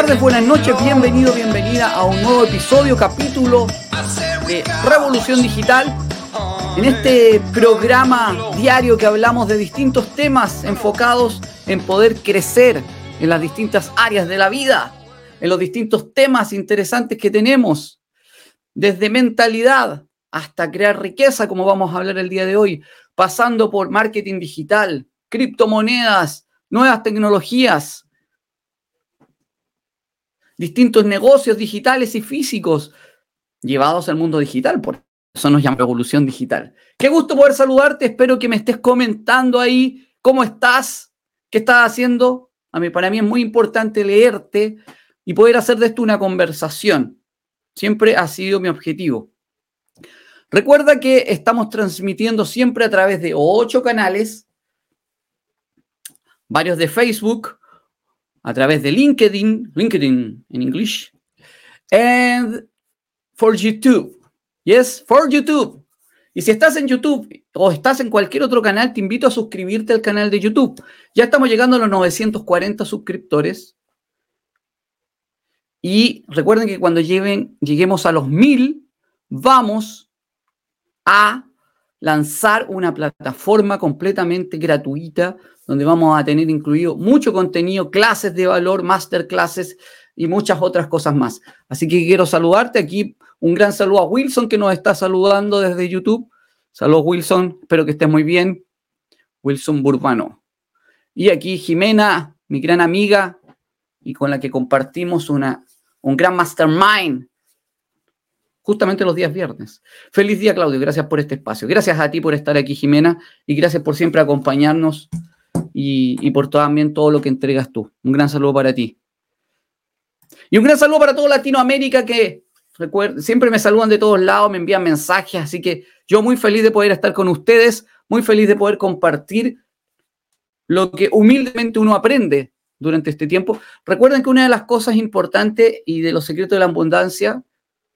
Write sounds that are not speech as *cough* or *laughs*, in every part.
tardes, buenas noches, bienvenido, bienvenida a un nuevo episodio, capítulo de Revolución Digital. En este programa diario que hablamos de distintos temas enfocados en poder crecer en las distintas áreas de la vida, en los distintos temas interesantes que tenemos, desde mentalidad hasta crear riqueza, como vamos a hablar el día de hoy, pasando por marketing digital, criptomonedas, nuevas tecnologías, distintos negocios digitales y físicos llevados al mundo digital. Por eso nos llama revolución digital. Qué gusto poder saludarte. Espero que me estés comentando ahí cómo estás, qué estás haciendo. A mí, para mí es muy importante leerte y poder hacer de esto una conversación. Siempre ha sido mi objetivo. Recuerda que estamos transmitiendo siempre a través de ocho canales varios de Facebook, a través de LinkedIn, LinkedIn en inglés, and for YouTube. Yes, for YouTube. Y si estás en YouTube o estás en cualquier otro canal, te invito a suscribirte al canal de YouTube. Ya estamos llegando a los 940 suscriptores. Y recuerden que cuando lleguen, lleguemos a los 1000, vamos a lanzar una plataforma completamente gratuita donde vamos a tener incluido mucho contenido, clases de valor, masterclasses y muchas otras cosas más. Así que quiero saludarte aquí. Un gran saludo a Wilson que nos está saludando desde YouTube. Saludos Wilson, espero que estés muy bien. Wilson Burbano. Y aquí Jimena, mi gran amiga y con la que compartimos una, un gran mastermind justamente los días viernes. Feliz día, Claudio. Gracias por este espacio. Gracias a ti por estar aquí, Jimena, y gracias por siempre acompañarnos y, por también todo lo que entregas tú. Un gran saludo para ti. Y un gran saludo para toda Latinoamérica que siempre me saludan de todos lados, me envían mensajes, así que yo muy feliz de poder estar con ustedes, muy feliz de poder compartir lo que humildemente uno aprende durante este tiempo. Recuerden que una de las cosas importantes y de los secretos de la abundancia,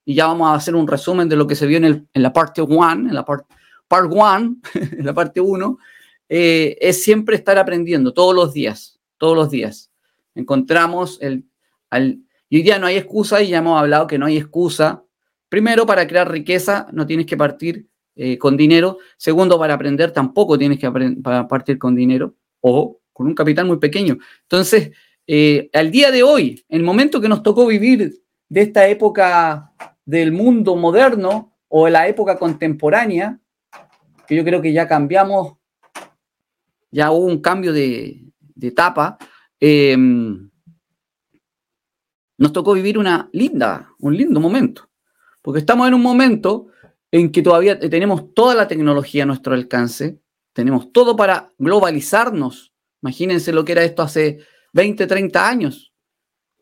y ya vamos a hacer un resumen de lo que se vio en, la parte 1, en la parte part 1, *laughs* en la parte 1, eh, es siempre estar aprendiendo todos los días, todos los días. Encontramos el... Al, y día no hay excusa y ya hemos hablado que no hay excusa. Primero, para crear riqueza no tienes que partir eh, con dinero. Segundo, para aprender tampoco tienes que para partir con dinero o con un capital muy pequeño. Entonces, eh, al día de hoy, el momento que nos tocó vivir de esta época del mundo moderno o la época contemporánea, que yo creo que ya cambiamos ya hubo un cambio de, etapa, em, nos tocó vivir una linda, un lindo momento, porque estamos en un momento en que todavía tenemos toda la tecnología a nuestro alcance, tenemos todo para globalizarnos. Imagínense lo que era esto hace 20, 30 años.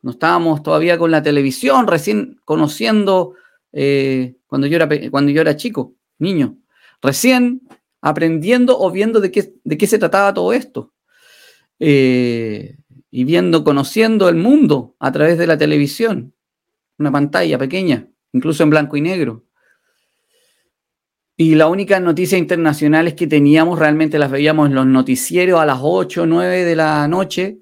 No estábamos todavía con la televisión, recién conociendo eh, cuando, yo era, cuando yo era chico, niño. Recién aprendiendo o viendo de qué, de qué se trataba todo esto. Eh, y viendo, conociendo el mundo a través de la televisión, una pantalla pequeña, incluso en blanco y negro. Y las únicas noticias internacionales que teníamos realmente las veíamos en los noticieros a las 8 o 9 de la noche,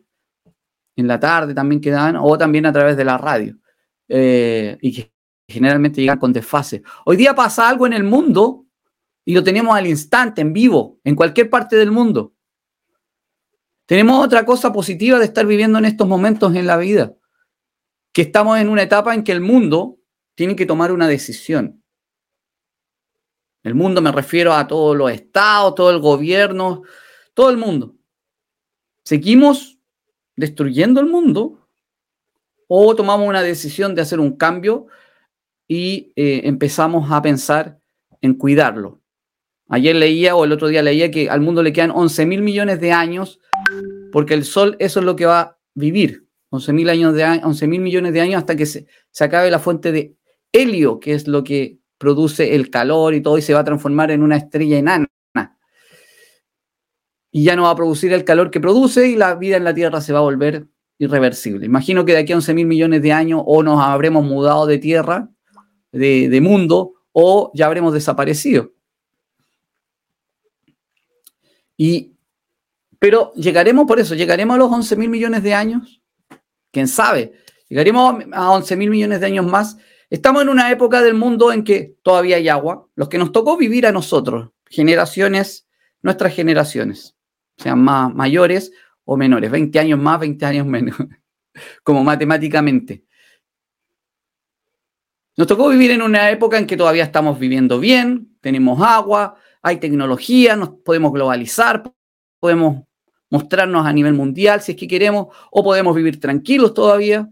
en la tarde también quedaban, o también a través de la radio. Eh, y que generalmente llegan con desfase. Hoy día pasa algo en el mundo y lo tenemos al instante, en vivo, en cualquier parte del mundo. Tenemos otra cosa positiva de estar viviendo en estos momentos en la vida, que estamos en una etapa en que el mundo tiene que tomar una decisión. El mundo me refiero a todos los estados, todo el gobierno, todo el mundo. ¿Seguimos destruyendo el mundo o tomamos una decisión de hacer un cambio y eh, empezamos a pensar en cuidarlo? Ayer leía o el otro día leía que al mundo le quedan 11 mil millones de años porque el Sol eso es lo que va a vivir. 11 mil millones de años hasta que se, acabe la fuente de helio, que es lo que produce el calor y todo, y se va a transformar en una estrella enana. Y ya no va a producir el calor que produce y la vida en la Tierra se va a volver irreversible. Imagino que de aquí a 11 mil millones de años o nos habremos mudado de tierra, de, de mundo, o ya habremos desaparecido. Y pero llegaremos por eso, llegaremos a los 11 mil millones de años. ¿Quién sabe? Llegaremos a 11 mil millones de años más. Estamos en una época del mundo en que todavía hay agua. Los que nos tocó vivir a nosotros, generaciones, nuestras generaciones, sean más mayores o menores, 20 años más, 20 años menos, *laughs* como matemáticamente. Nos tocó vivir en una época en que todavía estamos viviendo bien, tenemos agua, hay tecnología, nos podemos globalizar, podemos mostrarnos a nivel mundial si es que queremos, o podemos vivir tranquilos todavía.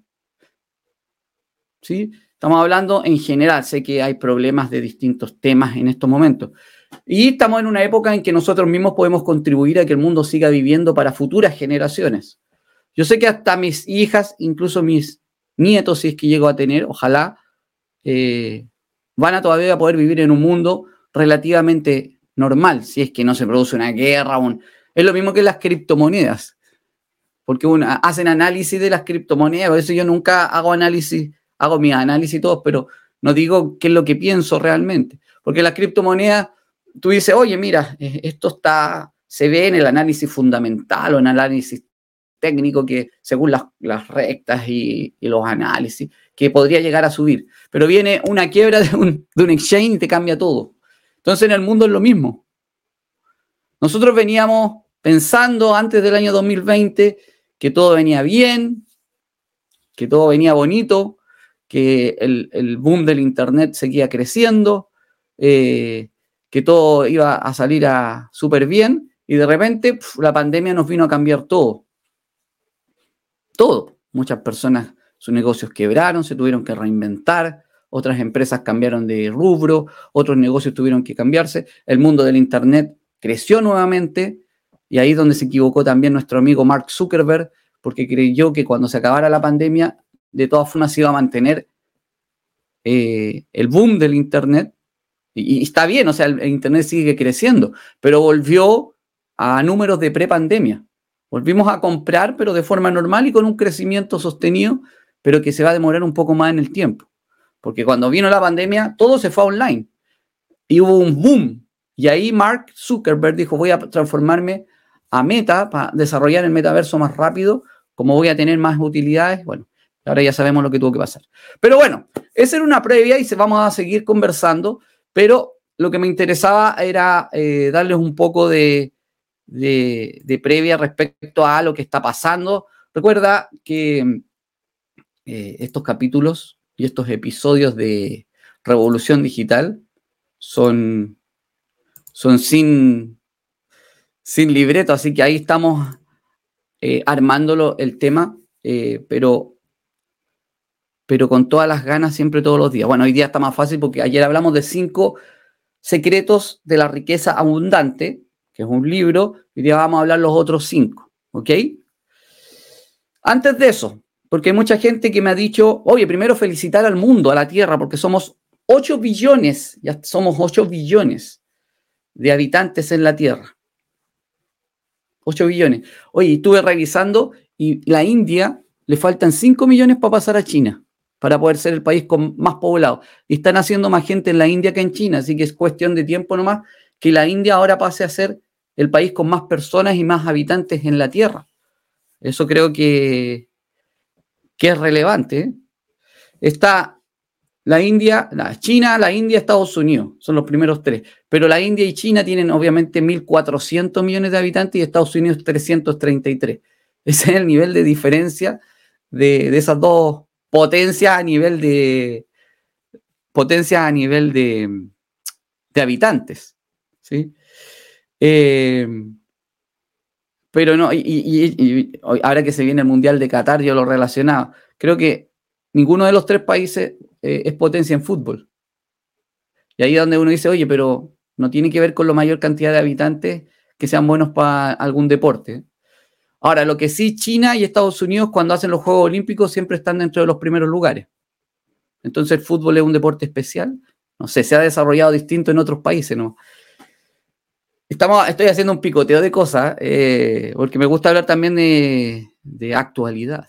¿Sí? Estamos hablando en general, sé que hay problemas de distintos temas en estos momentos. Y estamos en una época en que nosotros mismos podemos contribuir a que el mundo siga viviendo para futuras generaciones. Yo sé que hasta mis hijas, incluso mis nietos, si es que llego a tener, ojalá, eh, van a todavía poder vivir en un mundo relativamente normal, si es que no se produce una guerra. Es lo mismo que las criptomonedas, porque hacen análisis de las criptomonedas, por eso yo nunca hago análisis, hago mi análisis y todo, pero no digo qué es lo que pienso realmente, porque las criptomonedas, tú dices, oye, mira, eh, esto está, se ve en el análisis fundamental o en el análisis técnico que según las, rectas y, los análisis, que podría llegar a subir. Pero viene una quiebra de un, de un exchange y te cambia todo. Entonces en el mundo es lo mismo. Nosotros veníamos pensando antes del año 2020 que todo venía bien, que todo venía bonito, que el, boom del Internet seguía creciendo, eh, que todo iba a salir súper bien y de repente la pandemia nos vino a cambiar todo todo. Muchas personas, sus negocios quebraron, se tuvieron que reinventar, otras empresas cambiaron de rubro, otros negocios tuvieron que cambiarse, el mundo del Internet creció nuevamente y ahí es donde se equivocó también nuestro amigo Mark Zuckerberg, porque creyó que cuando se acabara la pandemia, de todas formas iba a mantener eh, el boom del Internet. Y, y, está bien, o sea, el Internet sigue creciendo, pero volvió a números de prepandemia. Volvimos a comprar, pero de forma normal y con un crecimiento sostenido, pero que se va a demorar un poco más en el tiempo. Porque cuando vino la pandemia, todo se fue online y hubo un boom. Y ahí Mark Zuckerberg dijo, voy a transformarme a Meta para desarrollar el metaverso más rápido, como voy a tener más utilidades. Bueno, ahora ya sabemos lo que tuvo que pasar. Pero bueno, esa era una previa y se vamos a seguir conversando, pero lo que me interesaba era eh, darles un poco de, de, previa respecto a lo que está pasando. Recuerda que eh, estos capítulos y estos episodios de Revolución Digital son, son sin, sin libreto, así que ahí estamos eh, armándolo el tema, eh, pero, pero con todas las ganas siempre todos los días. Bueno, hoy día está más fácil porque ayer hablamos de cinco secretos de la riqueza abundante que es un libro, y ya vamos a hablar los otros cinco, ¿ok? Antes de eso, porque hay mucha gente que me ha dicho, oye, primero felicitar al mundo, a la Tierra, porque somos 8 billones, ya somos 8 billones de habitantes en la Tierra. 8 billones. Oye, estuve revisando y la India le faltan 5 millones para pasar a China, para poder ser el país con más poblado. Y están haciendo más gente en la India que en China, así que es cuestión de tiempo nomás que la India ahora pase a ser el país con más personas y más habitantes en la Tierra. Eso creo que, que es relevante. ¿eh? Está la India, la China, la India, Estados Unidos, son los primeros tres. Pero la India y China tienen obviamente 1.400 millones de habitantes y Estados Unidos 333. Ese es el nivel de diferencia de, de esas dos potencias a nivel de potencias a nivel de, de habitantes. ¿sí? Em, pero no, y, ahora que se viene el Mundial de Qatar, yo lo relacionaba. Creo que ninguno de los tres países eh, es potencia en fútbol. Y ahí es donde uno dice, oye, pero no tiene que ver con la mayor cantidad de habitantes que sean buenos para algún deporte. Ahora, lo que sí, China y Estados Unidos cuando hacen los Juegos Olímpicos siempre están dentro de los primeros lugares. Entonces el fútbol es un deporte especial. No sé, se ha desarrollado distinto en otros países, ¿no? Estamos, estoy haciendo un picoteo de cosas, eh, porque me gusta hablar también de, actualidad.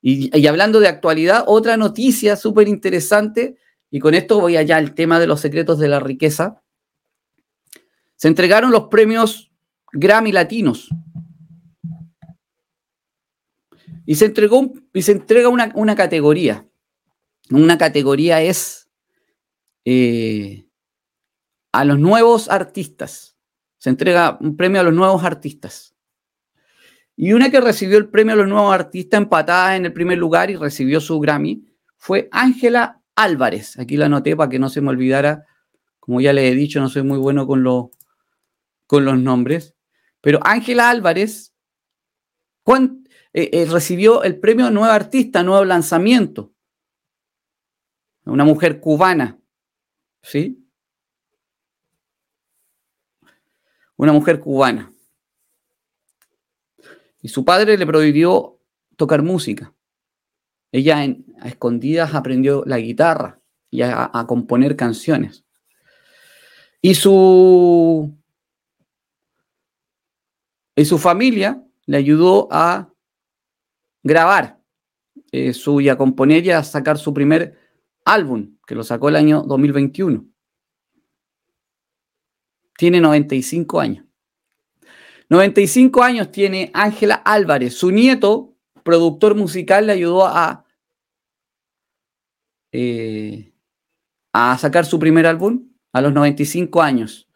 Y, hablando de actualidad, otra noticia súper interesante, y con esto voy allá al tema de los secretos de la riqueza. Se entregaron los premios Grammy Latinos Y se, entregó, y se entrega una, categoría. Una categoría es eh, a los nuevos artistas. Se entrega un premio a los nuevos artistas. Y una que recibió el premio a los nuevos artistas empatada en el primer lugar y recibió su Grammy fue Ángela Álvarez. Aquí la anoté para que no se me olvidara. Como ya le he dicho, no soy muy bueno con, con los nombres. Pero Ángela Álvarez eh, eh, recibió el premio Nueva Artista, Nuevo Lanzamiento. Una mujer cubana. ¿Sí? Una mujer cubana. Y su padre le prohibió tocar música. Ella a escondidas aprendió la guitarra y a, componer canciones. Y su, y su familia le ayudó a grabar eh, su, y a componer y a sacar su primer álbum, que lo sacó el año 2021. Tiene 95 años. 95 años tiene Ángela Álvarez. Su nieto, productor musical, le ayudó a, eh, a sacar su primer álbum a los 95 años.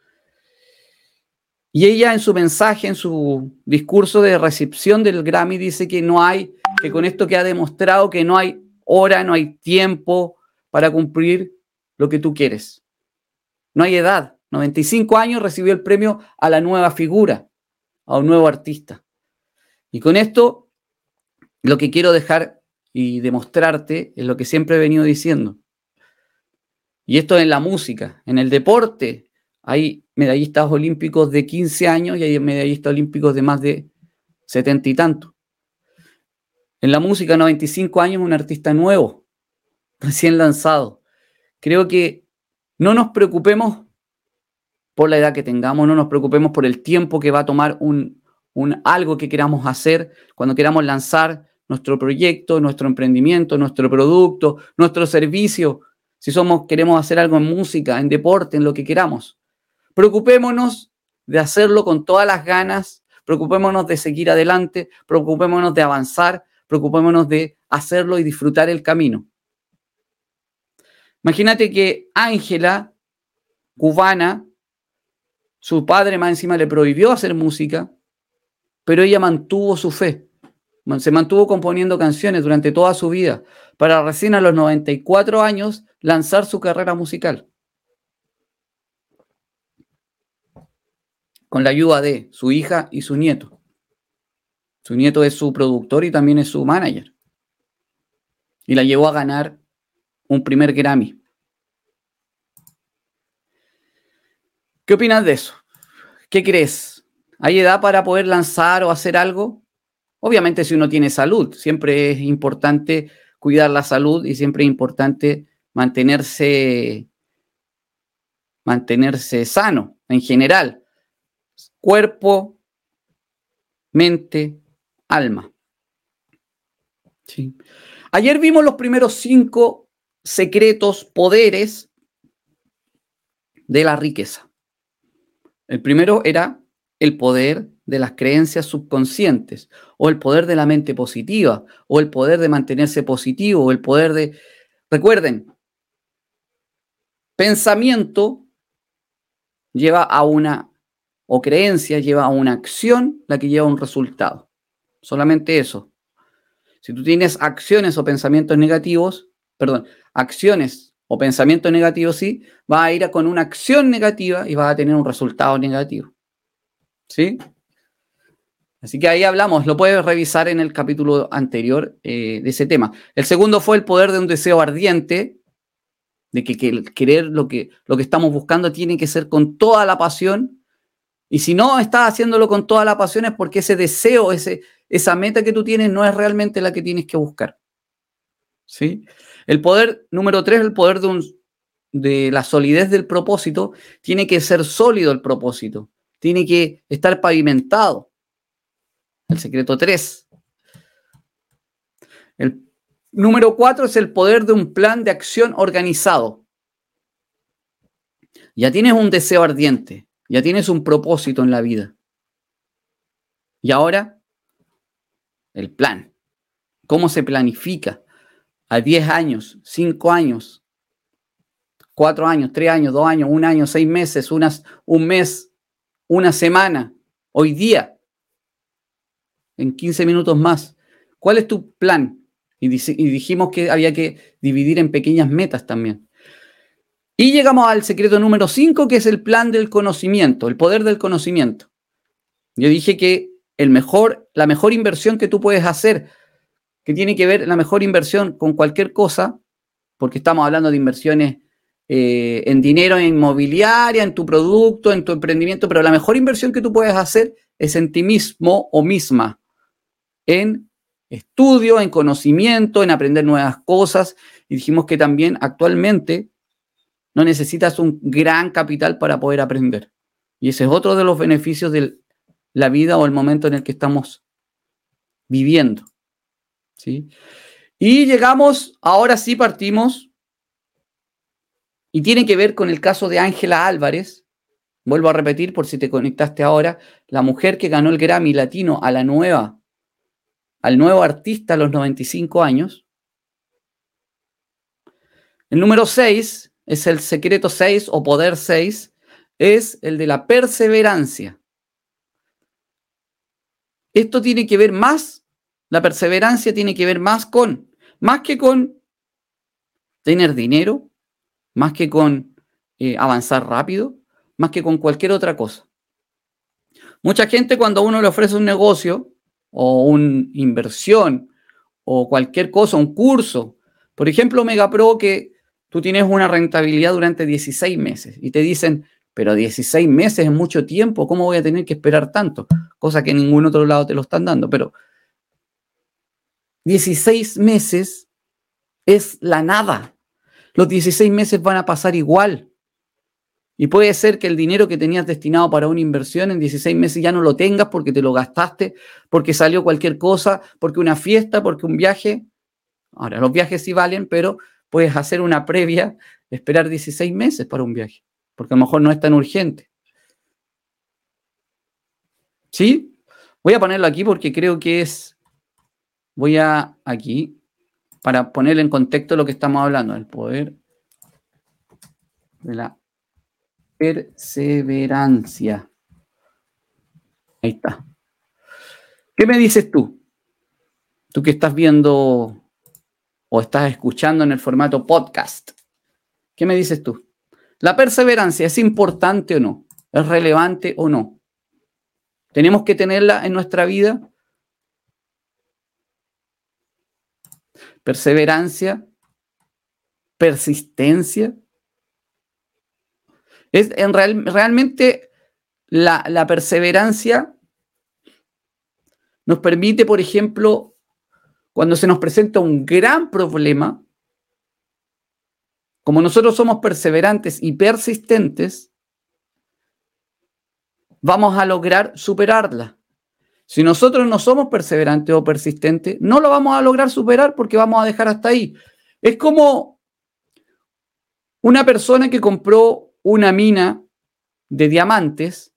Y ella en su mensaje, en su discurso de recepción del Grammy, dice que no hay, que con esto que ha demostrado que no hay hora, no hay tiempo para cumplir lo que tú quieres. No hay edad. 95 años recibió el premio a la nueva figura a un nuevo artista. Y con esto, lo que quiero dejar y demostrarte es lo que siempre he venido diciendo. Y esto en la música, en el deporte, hay medallistas olímpicos de 15 años y hay medallistas olímpicos de más de 70 y tanto. En la música, 95 años, un artista nuevo, recién lanzado. Creo que no nos preocupemos por la edad que tengamos, no nos preocupemos por el tiempo que va a tomar un, algo que queramos hacer, cuando queramos lanzar nuestro proyecto, nuestro emprendimiento, nuestro producto, nuestro servicio, si somos queremos hacer algo en música, en deporte, en lo que queramos. Preocupémonos de hacerlo con todas las ganas, preocupémonos de seguir adelante, preocupémonos de avanzar, preocupémonos de hacerlo y disfrutar el camino. Imagínate que Ángela, cubana, su padre más encima le prohibió hacer música, pero ella mantuvo su fe. Se mantuvo componiendo canciones durante toda su vida, para recién a los 94 años lanzar su carrera musical. Con la ayuda de su hija y su nieto. Su nieto es su productor y también es su manager. Y la llevó a ganar un primer Grammy. ¿Qué opinas de eso? ¿Qué crees? ¿Hay edad para poder lanzar o hacer algo? Obviamente si uno tiene salud, siempre es importante cuidar la salud y siempre es importante mantenerse mantenerse sano en general. Cuerpo, mente, alma. ¿Sí? Ayer vimos los primeros cinco secretos, poderes de la riqueza. El primero era el poder de las creencias subconscientes, o el poder de la mente positiva, o el poder de mantenerse positivo, o el poder de... Recuerden, pensamiento lleva a una, o creencia lleva a una acción, la que lleva a un resultado. Solamente eso. Si tú tienes acciones o pensamientos negativos, perdón, acciones o pensamiento negativo, sí, va a ir con una acción negativa y va a tener un resultado negativo. ¿Sí? Así que ahí hablamos, lo puedes revisar en el capítulo anterior eh, de ese tema. El segundo fue el poder de un deseo ardiente, de que, querer lo que, lo que estamos buscando tiene que ser con toda la pasión. Y si no estás haciéndolo con toda la pasión es porque ese deseo, ese, esa meta que tú tienes no es realmente la que tienes que buscar. ¿Sí? El poder número tres, el poder de, un, de la solidez del propósito, tiene que ser sólido el propósito, tiene que estar pavimentado. El secreto tres. El número cuatro es el poder de un plan de acción organizado. Ya tienes un deseo ardiente, ya tienes un propósito en la vida. Y ahora, el plan. cómo se planifica a 10 años, 5 años, 4 años, 3 años, 2 años, 1 año, 6 meses, unas, un mes, una semana, hoy día, en 15 minutos más. ¿Cuál es tu plan? Y, y dijimos que había que dividir en pequeñas metas también. Y llegamos al secreto número 5, que es el plan del conocimiento, el poder del conocimiento. Yo dije que el mejor, la mejor inversión que tú puedes hacer, que tiene que ver la mejor inversión con cualquier cosa, porque estamos hablando de inversiones eh, en dinero, en inmobiliaria, en tu producto, en tu emprendimiento, pero la mejor inversión que tú puedes hacer es en ti mismo o misma, en estudio, en conocimiento, en aprender nuevas cosas. Y dijimos que también actualmente no necesitas un gran capital para poder aprender. Y ese es otro de los beneficios de la vida o el momento en el que estamos viviendo. ¿Sí? Y llegamos, ahora sí partimos, y tiene que ver con el caso de Ángela Álvarez. Vuelvo a repetir por si te conectaste ahora, la mujer que ganó el Grammy Latino a la nueva, al nuevo artista a los 95 años. El número 6 es el secreto 6 o poder 6, es el de la perseverancia. Esto tiene que ver más, la perseverancia tiene que ver más con, más que con tener dinero, más que con eh, avanzar rápido, más que con cualquier otra cosa. Mucha gente cuando uno le ofrece un negocio o una inversión o cualquier cosa, un curso, por ejemplo, Megapro que tú tienes una rentabilidad durante 16 meses y te dicen, pero 16 meses es mucho tiempo, ¿cómo voy a tener que esperar tanto? Cosa que en ningún otro lado te lo están dando, pero 16 meses es la nada. Los 16 meses van a pasar igual. Y puede ser que el dinero que tenías destinado para una inversión en 16 meses ya no lo tengas porque te lo gastaste, porque salió cualquier cosa, porque una fiesta, porque un viaje. Ahora, los viajes sí valen, pero puedes hacer una previa, esperar 16 meses para un viaje, porque a lo mejor no es tan urgente. ¿Sí? Voy a ponerlo aquí porque creo que es, voy a aquí, para poner en contexto lo que estamos hablando, el poder de la perseverancia. Ahí está. ¿Qué me dices tú? Tú que estás viendo o estás escuchando en el formato podcast. ¿Qué me dices tú? ¿La perseverancia es importante o no? ¿Es relevante o no? ¿Tenemos que tenerla en nuestra vida? Perseverancia, persistencia. Es en real, realmente la, la perseverancia nos permite, por ejemplo, cuando se nos presenta un gran problema, como nosotros somos perseverantes y persistentes, vamos a lograr superarla. Si nosotros no somos perseverantes o persistentes, no lo vamos a lograr superar porque vamos a dejar hasta ahí. Es como una persona que compró una mina de diamantes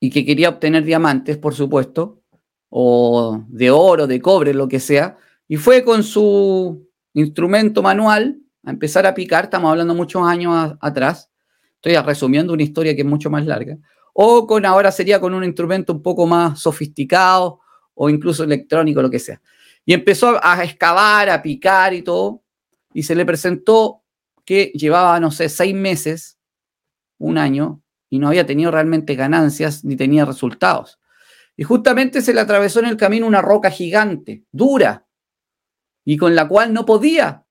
y que quería obtener diamantes, por supuesto, o de oro, de cobre, lo que sea, y fue con su instrumento manual a empezar a picar, estamos hablando muchos años atrás, estoy resumiendo una historia que es mucho más larga, o con ahora sería con un instrumento un poco más sofisticado o incluso electrónico, lo que sea. Y empezó a excavar, a picar y todo, y se le presentó que llevaba, no sé, seis meses, un año, y no había tenido realmente ganancias ni tenía resultados. Y justamente se le atravesó en el camino una roca gigante, dura, y con la cual no podía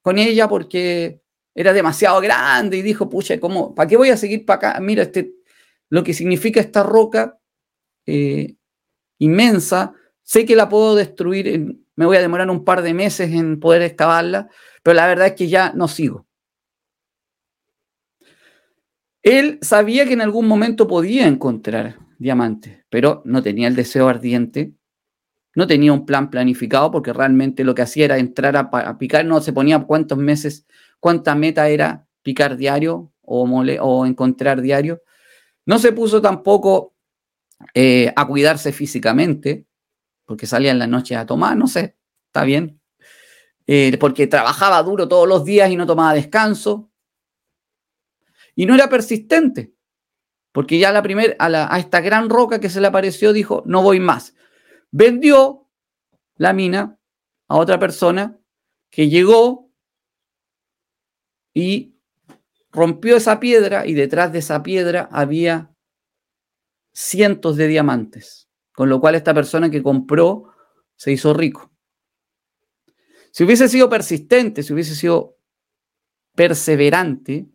con ella porque era demasiado grande y dijo, pucha, ¿cómo, ¿para qué voy a seguir para acá? Mira, este, lo que significa esta roca eh, inmensa, sé que la puedo destruir, me voy a demorar un par de meses en poder excavarla, pero la verdad es que ya no sigo. Él sabía que en algún momento podía encontrar diamantes, pero no tenía el deseo ardiente, no tenía un plan planificado porque realmente lo que hacía era entrar a, picar, no se ponía cuántos meses, cuánta meta era picar diario o, o encontrar diario. No se puso tampoco eh, a cuidarse físicamente, porque salía en la noche a tomar, no sé, está bien. Eh, porque trabajaba duro todos los días y no tomaba descanso. Y no era persistente, porque ya la a esta gran roca que se le apareció dijo, no voy más. Vendió la mina a otra persona que llegó y rompió esa piedra y detrás de esa piedra había cientos de diamantes, con lo cual esta persona que compró se hizo rico. Si hubiese sido persistente, si hubiese sido perseverante,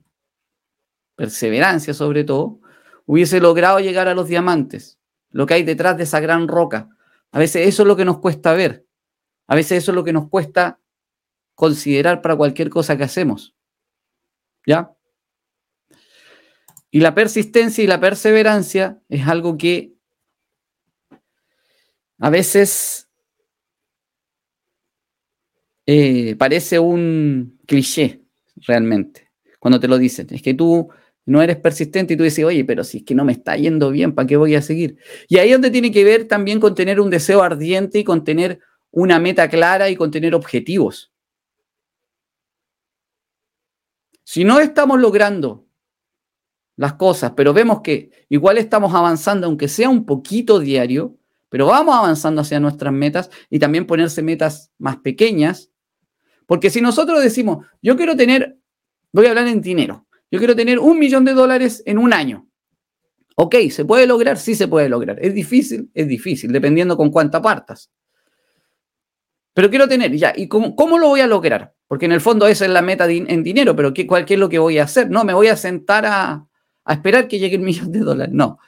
perseverancia sobre todo, hubiese logrado llegar a los diamantes, lo que hay detrás de esa gran roca. A veces eso es lo que nos cuesta ver, a veces eso es lo que nos cuesta considerar para cualquier cosa que hacemos. ¿Ya? Y la persistencia y la perseverancia es algo que a veces eh, parece un cliché realmente, cuando te lo dicen. Es que tú no eres persistente y tú dices, oye, pero si es que no me está yendo bien, ¿para qué voy a seguir? Y ahí es donde tiene que ver también con tener un deseo ardiente y con tener una meta clara y con tener objetivos. Si no estamos logrando las cosas, pero vemos que igual estamos avanzando, aunque sea un poquito diario, pero vamos avanzando hacia nuestras metas y también ponerse metas más pequeñas. Porque si nosotros decimos, yo quiero tener, voy a hablar en dinero, yo quiero tener un millón de dólares en un año. Ok, ¿se puede lograr? Sí se puede lograr. ¿Es difícil? Es difícil, dependiendo con cuánta partas. Pero quiero tener, ya, ¿y cómo, cómo, lo voy a lograr? Porque en el fondo esa es la meta en dinero, pero ¿qué, cuál, ¿qué es lo que voy a hacer? No, me voy a sentar a, a esperar que llegue el millón de dólares. No,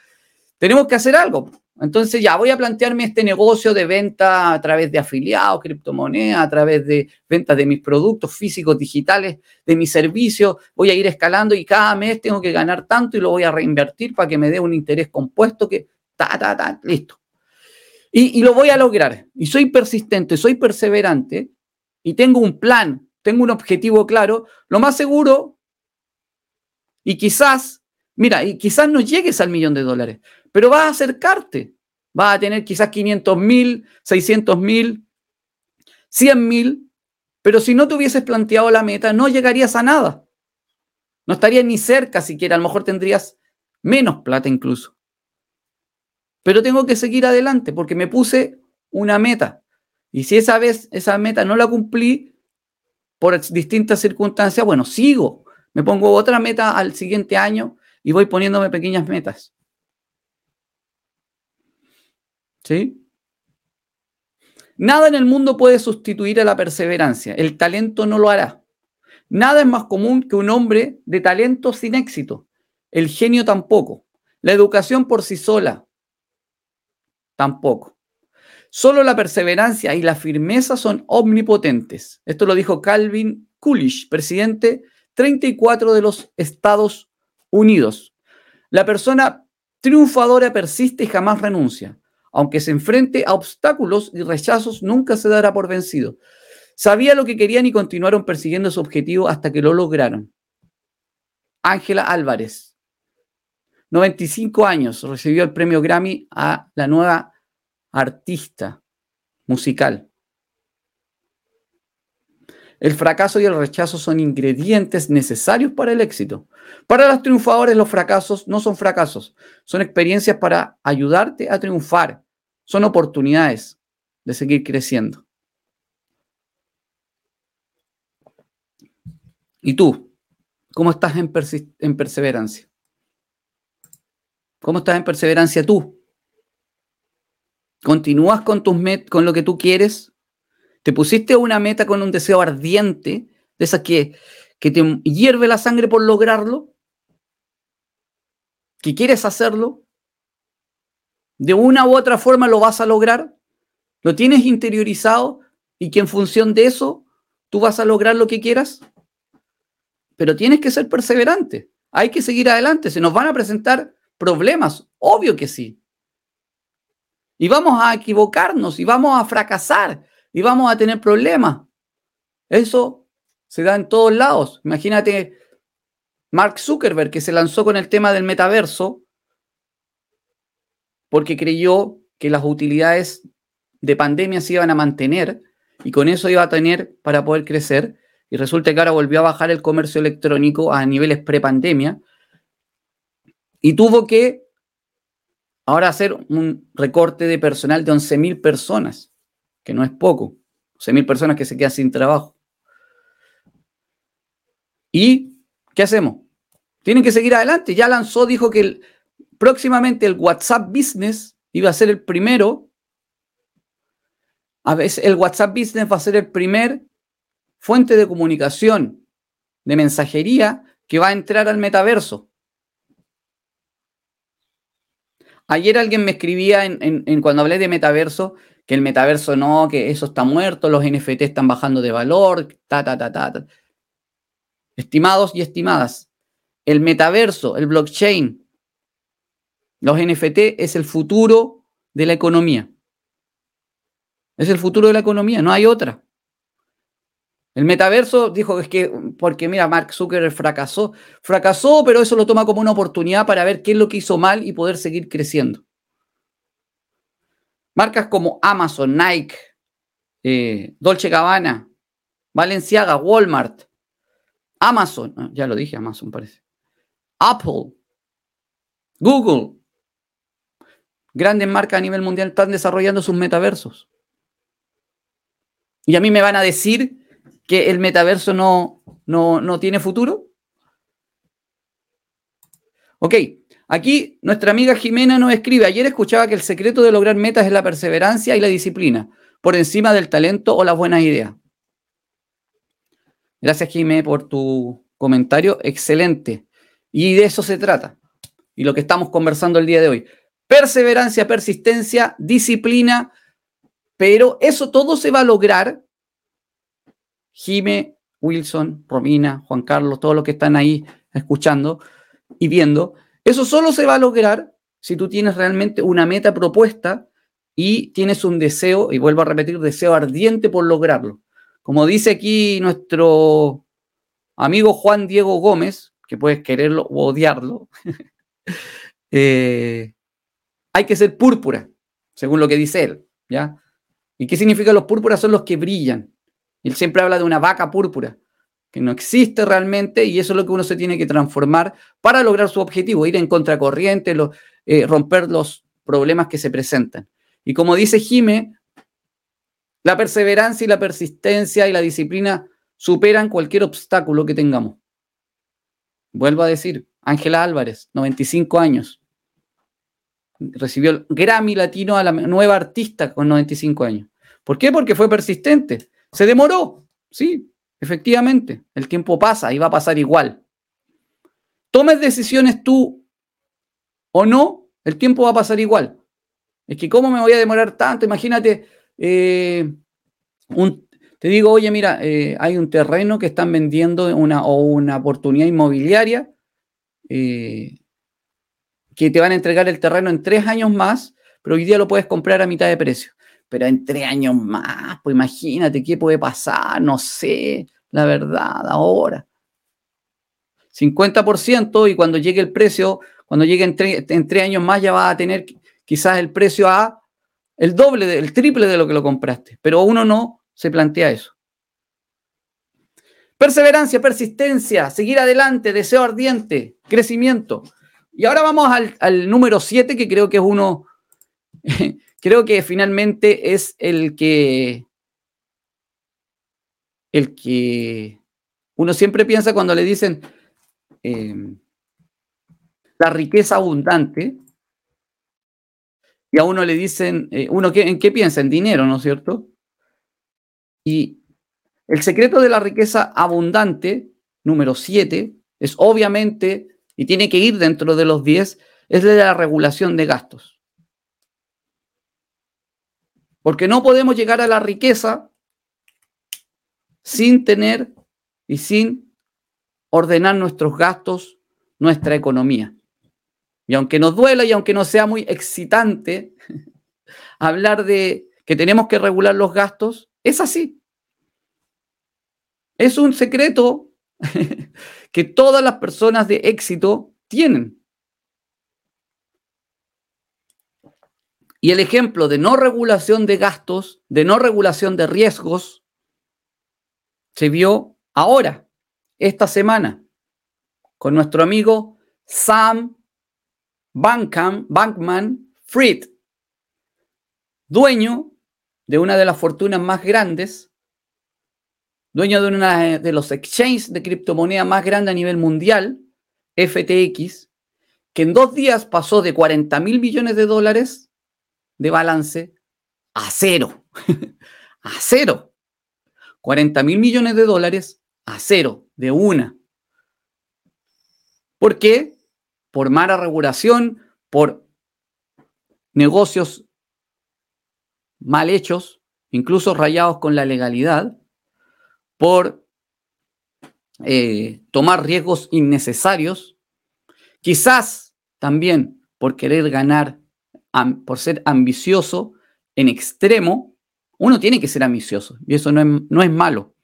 tenemos que hacer algo. Entonces ya voy a plantearme este negocio de venta a través de afiliados, criptomonedas, a través de ventas de mis productos físicos, digitales, de mis servicios. Voy a ir escalando y cada mes tengo que ganar tanto y lo voy a reinvertir para que me dé un interés compuesto que ta, ta, ta, listo. Y, y lo voy a lograr. Y soy persistente, soy perseverante y tengo un plan, tengo un objetivo claro. Lo más seguro y quizás Mira, y quizás no llegues al millón de dólares, pero vas a acercarte. Vas a tener quizás 500 mil, 600 mil, 100 mil, pero si no te hubieses planteado la meta, no llegarías a nada. No estarías ni cerca siquiera, a lo mejor tendrías menos plata incluso. Pero tengo que seguir adelante porque me puse una meta. Y si esa vez esa meta no la cumplí por distintas circunstancias, bueno, sigo. Me pongo otra meta al siguiente año y voy poniéndome pequeñas metas. ¿Sí? Nada en el mundo puede sustituir a la perseverancia. El talento no lo hará. Nada es más común que un hombre de talento sin éxito. El genio tampoco. La educación por sí sola tampoco. Solo la perseverancia y la firmeza son omnipotentes. Esto lo dijo Calvin Coolidge, presidente 34 de los Estados unidos. La persona triunfadora persiste y jamás renuncia. Aunque se enfrente a obstáculos y rechazos, nunca se dará por vencido. Sabía lo que querían y continuaron persiguiendo su objetivo hasta que lo lograron. Ángela Álvarez, 95 años, recibió el premio Grammy a la nueva artista musical. El fracaso y el rechazo son ingredientes necesarios para el éxito. Para los triunfadores los fracasos no son fracasos, son experiencias para ayudarte a triunfar, son oportunidades de seguir creciendo. ¿Y tú? ¿Cómo estás en, perseverancia? ¿Cómo estás en perseverancia tú? ¿Continúas con, tus con lo que tú quieres? Te pusiste una meta con un deseo ardiente, de esa que, que te hierve la sangre por lograrlo, que quieres hacerlo, de una u otra forma lo vas a lograr, lo tienes interiorizado y que en función de eso tú vas a lograr lo que quieras. Pero tienes que ser perseverante, hay que seguir adelante, se nos van a presentar problemas, obvio que sí. Y vamos a equivocarnos y vamos a fracasar y vamos a tener problemas. Eso se da en todos lados. Imagínate Mark Zuckerberg que se lanzó con el tema del metaverso porque creyó que las utilidades de pandemia se iban a mantener y con eso iba a tener para poder crecer. Y resulta que ahora volvió a bajar el comercio electrónico a niveles pre-pandemia y tuvo que ahora hacer un recorte de personal de 11.000 personas, que no es poco. 11.000 personas que se quedan sin trabajo. ¿Y qué hacemos? Tienen que seguir adelante. Ya lanzó, dijo que próximamente el WhatsApp Business iba a ser el primero. A veces el WhatsApp Business va a ser el primer fuente de comunicación, de mensajería que va a entrar al metaverso. Ayer alguien me escribía en, cuando hablé de metaverso que el metaverso no, que eso está muerto, los NFT están bajando de valor, ta, ta, ta, ta. Estimados y estimadas, el metaverso, el blockchain, los NFT es el futuro de la economía. Es el futuro de la economía, no hay otra. El metaverso dijo es que, porque mira, Mark Zuckerberg fracasó. Fracasó, pero eso lo toma como una oportunidad para ver qué es lo que hizo mal y poder seguir creciendo. Marcas como Amazon, Nike, eh, Dolce Gabbana, Valenciaga, Walmart, Amazon, ah, ya lo dije, Amazon parece. Apple, Google, grandes marcas a nivel mundial están desarrollando sus metaversos. Y a mí me van a decir que el metaverso no, no, tiene futuro? Ok, aquí nuestra amiga Jimena nos escribe, ayer escuchaba que el secreto de lograr metas es la perseverancia y la disciplina, por encima del talento o las buenas ideas. Gracias Jimé por tu comentario, excelente. Y de eso se trata, y lo que estamos conversando el día de hoy. Perseverancia, persistencia, disciplina, pero eso todo se va a lograr Jime, Wilson, Romina, Juan Carlos, todos los que están ahí escuchando y viendo, eso solo se va a lograr si tú tienes realmente una meta propuesta y tienes un deseo, y vuelvo a repetir, deseo ardiente por lograrlo. Como dice aquí nuestro amigo Juan Diego Gómez, que puedes quererlo o odiarlo, *laughs* eh, hay que ser púrpura, según lo que dice él, ¿ya? ¿Y qué significa los púrpuras? Son los que brillan. Él siempre habla de una vaca púrpura, que no existe realmente y eso es lo que uno se tiene que transformar para lograr su objetivo, ir en contracorriente, eh, romper los problemas que se presentan. Y como dice Jime, la perseverancia y la persistencia y la disciplina superan cualquier obstáculo que tengamos. Vuelvo a decir, Ángela Álvarez, 95 años. Recibió el Grammy Latino a la nueva artista con 95 años. ¿Por qué? Porque fue persistente. Se demoró, sí, efectivamente. El tiempo pasa y va a pasar igual. Tomes decisiones tú o no, el tiempo va a pasar igual. Es que cómo me voy a demorar tanto, imagínate, eh, te digo, oye, mira, eh, hay un terreno que están vendiendo una, o una oportunidad inmobiliaria eh, que te van a entregar el terreno en tres años más, pero hoy día lo puedes comprar a mitad de precio pero en tres años más, pues imagínate qué puede pasar, no sé, la verdad, ahora. 50% y cuando llegue el precio, cuando llegue en, tres años más ya va a tener quizás el precio a el doble, el triple de lo que lo compraste, pero uno no se plantea eso. Perseverancia, persistencia, seguir adelante, deseo ardiente, crecimiento. Y ahora vamos al, al número 7, que creo que es uno *laughs* creo que finalmente es el que, el que uno siempre piensa cuando le dicen em, la riqueza abundante, y a uno le dicen, eh, uno ¿en qué piensa? En dinero, ¿no es cierto? Y el secreto de la riqueza abundante, número 7, es obviamente, y tiene que ir dentro de los 10, es de la regulación de gastos. Porque no podemos llegar a la riqueza sin tener y sin ordenar nuestros gastos, nuestra economía. Y aunque nos duela y aunque no sea muy excitante *laughs* hablar de que tenemos que regular los gastos, es así. Es un secreto *laughs* que todas las personas de éxito tienen. Y el ejemplo de no regulación de gastos, de no regulación de riesgos, se vio ahora, esta semana, con nuestro amigo Sam Bankman, Bankman Fried, dueño de una de las fortunas más grandes, dueño de una de los exchanges de criptomoneda más grandes a nivel mundial, FTX, que en dos días pasó de 40 mil millones de dólares de balance a cero. *laughs* a cero. 40 mil millones de dólares a cero, de una. ¿Por qué? Por mala regulación, por negocios mal hechos, incluso rayados con la legalidad, por eh, tomar riesgos innecesarios, quizás también por querer ganar, por ser ambicioso en extremo, uno tiene que ser ambicioso y eso no es, no es malo.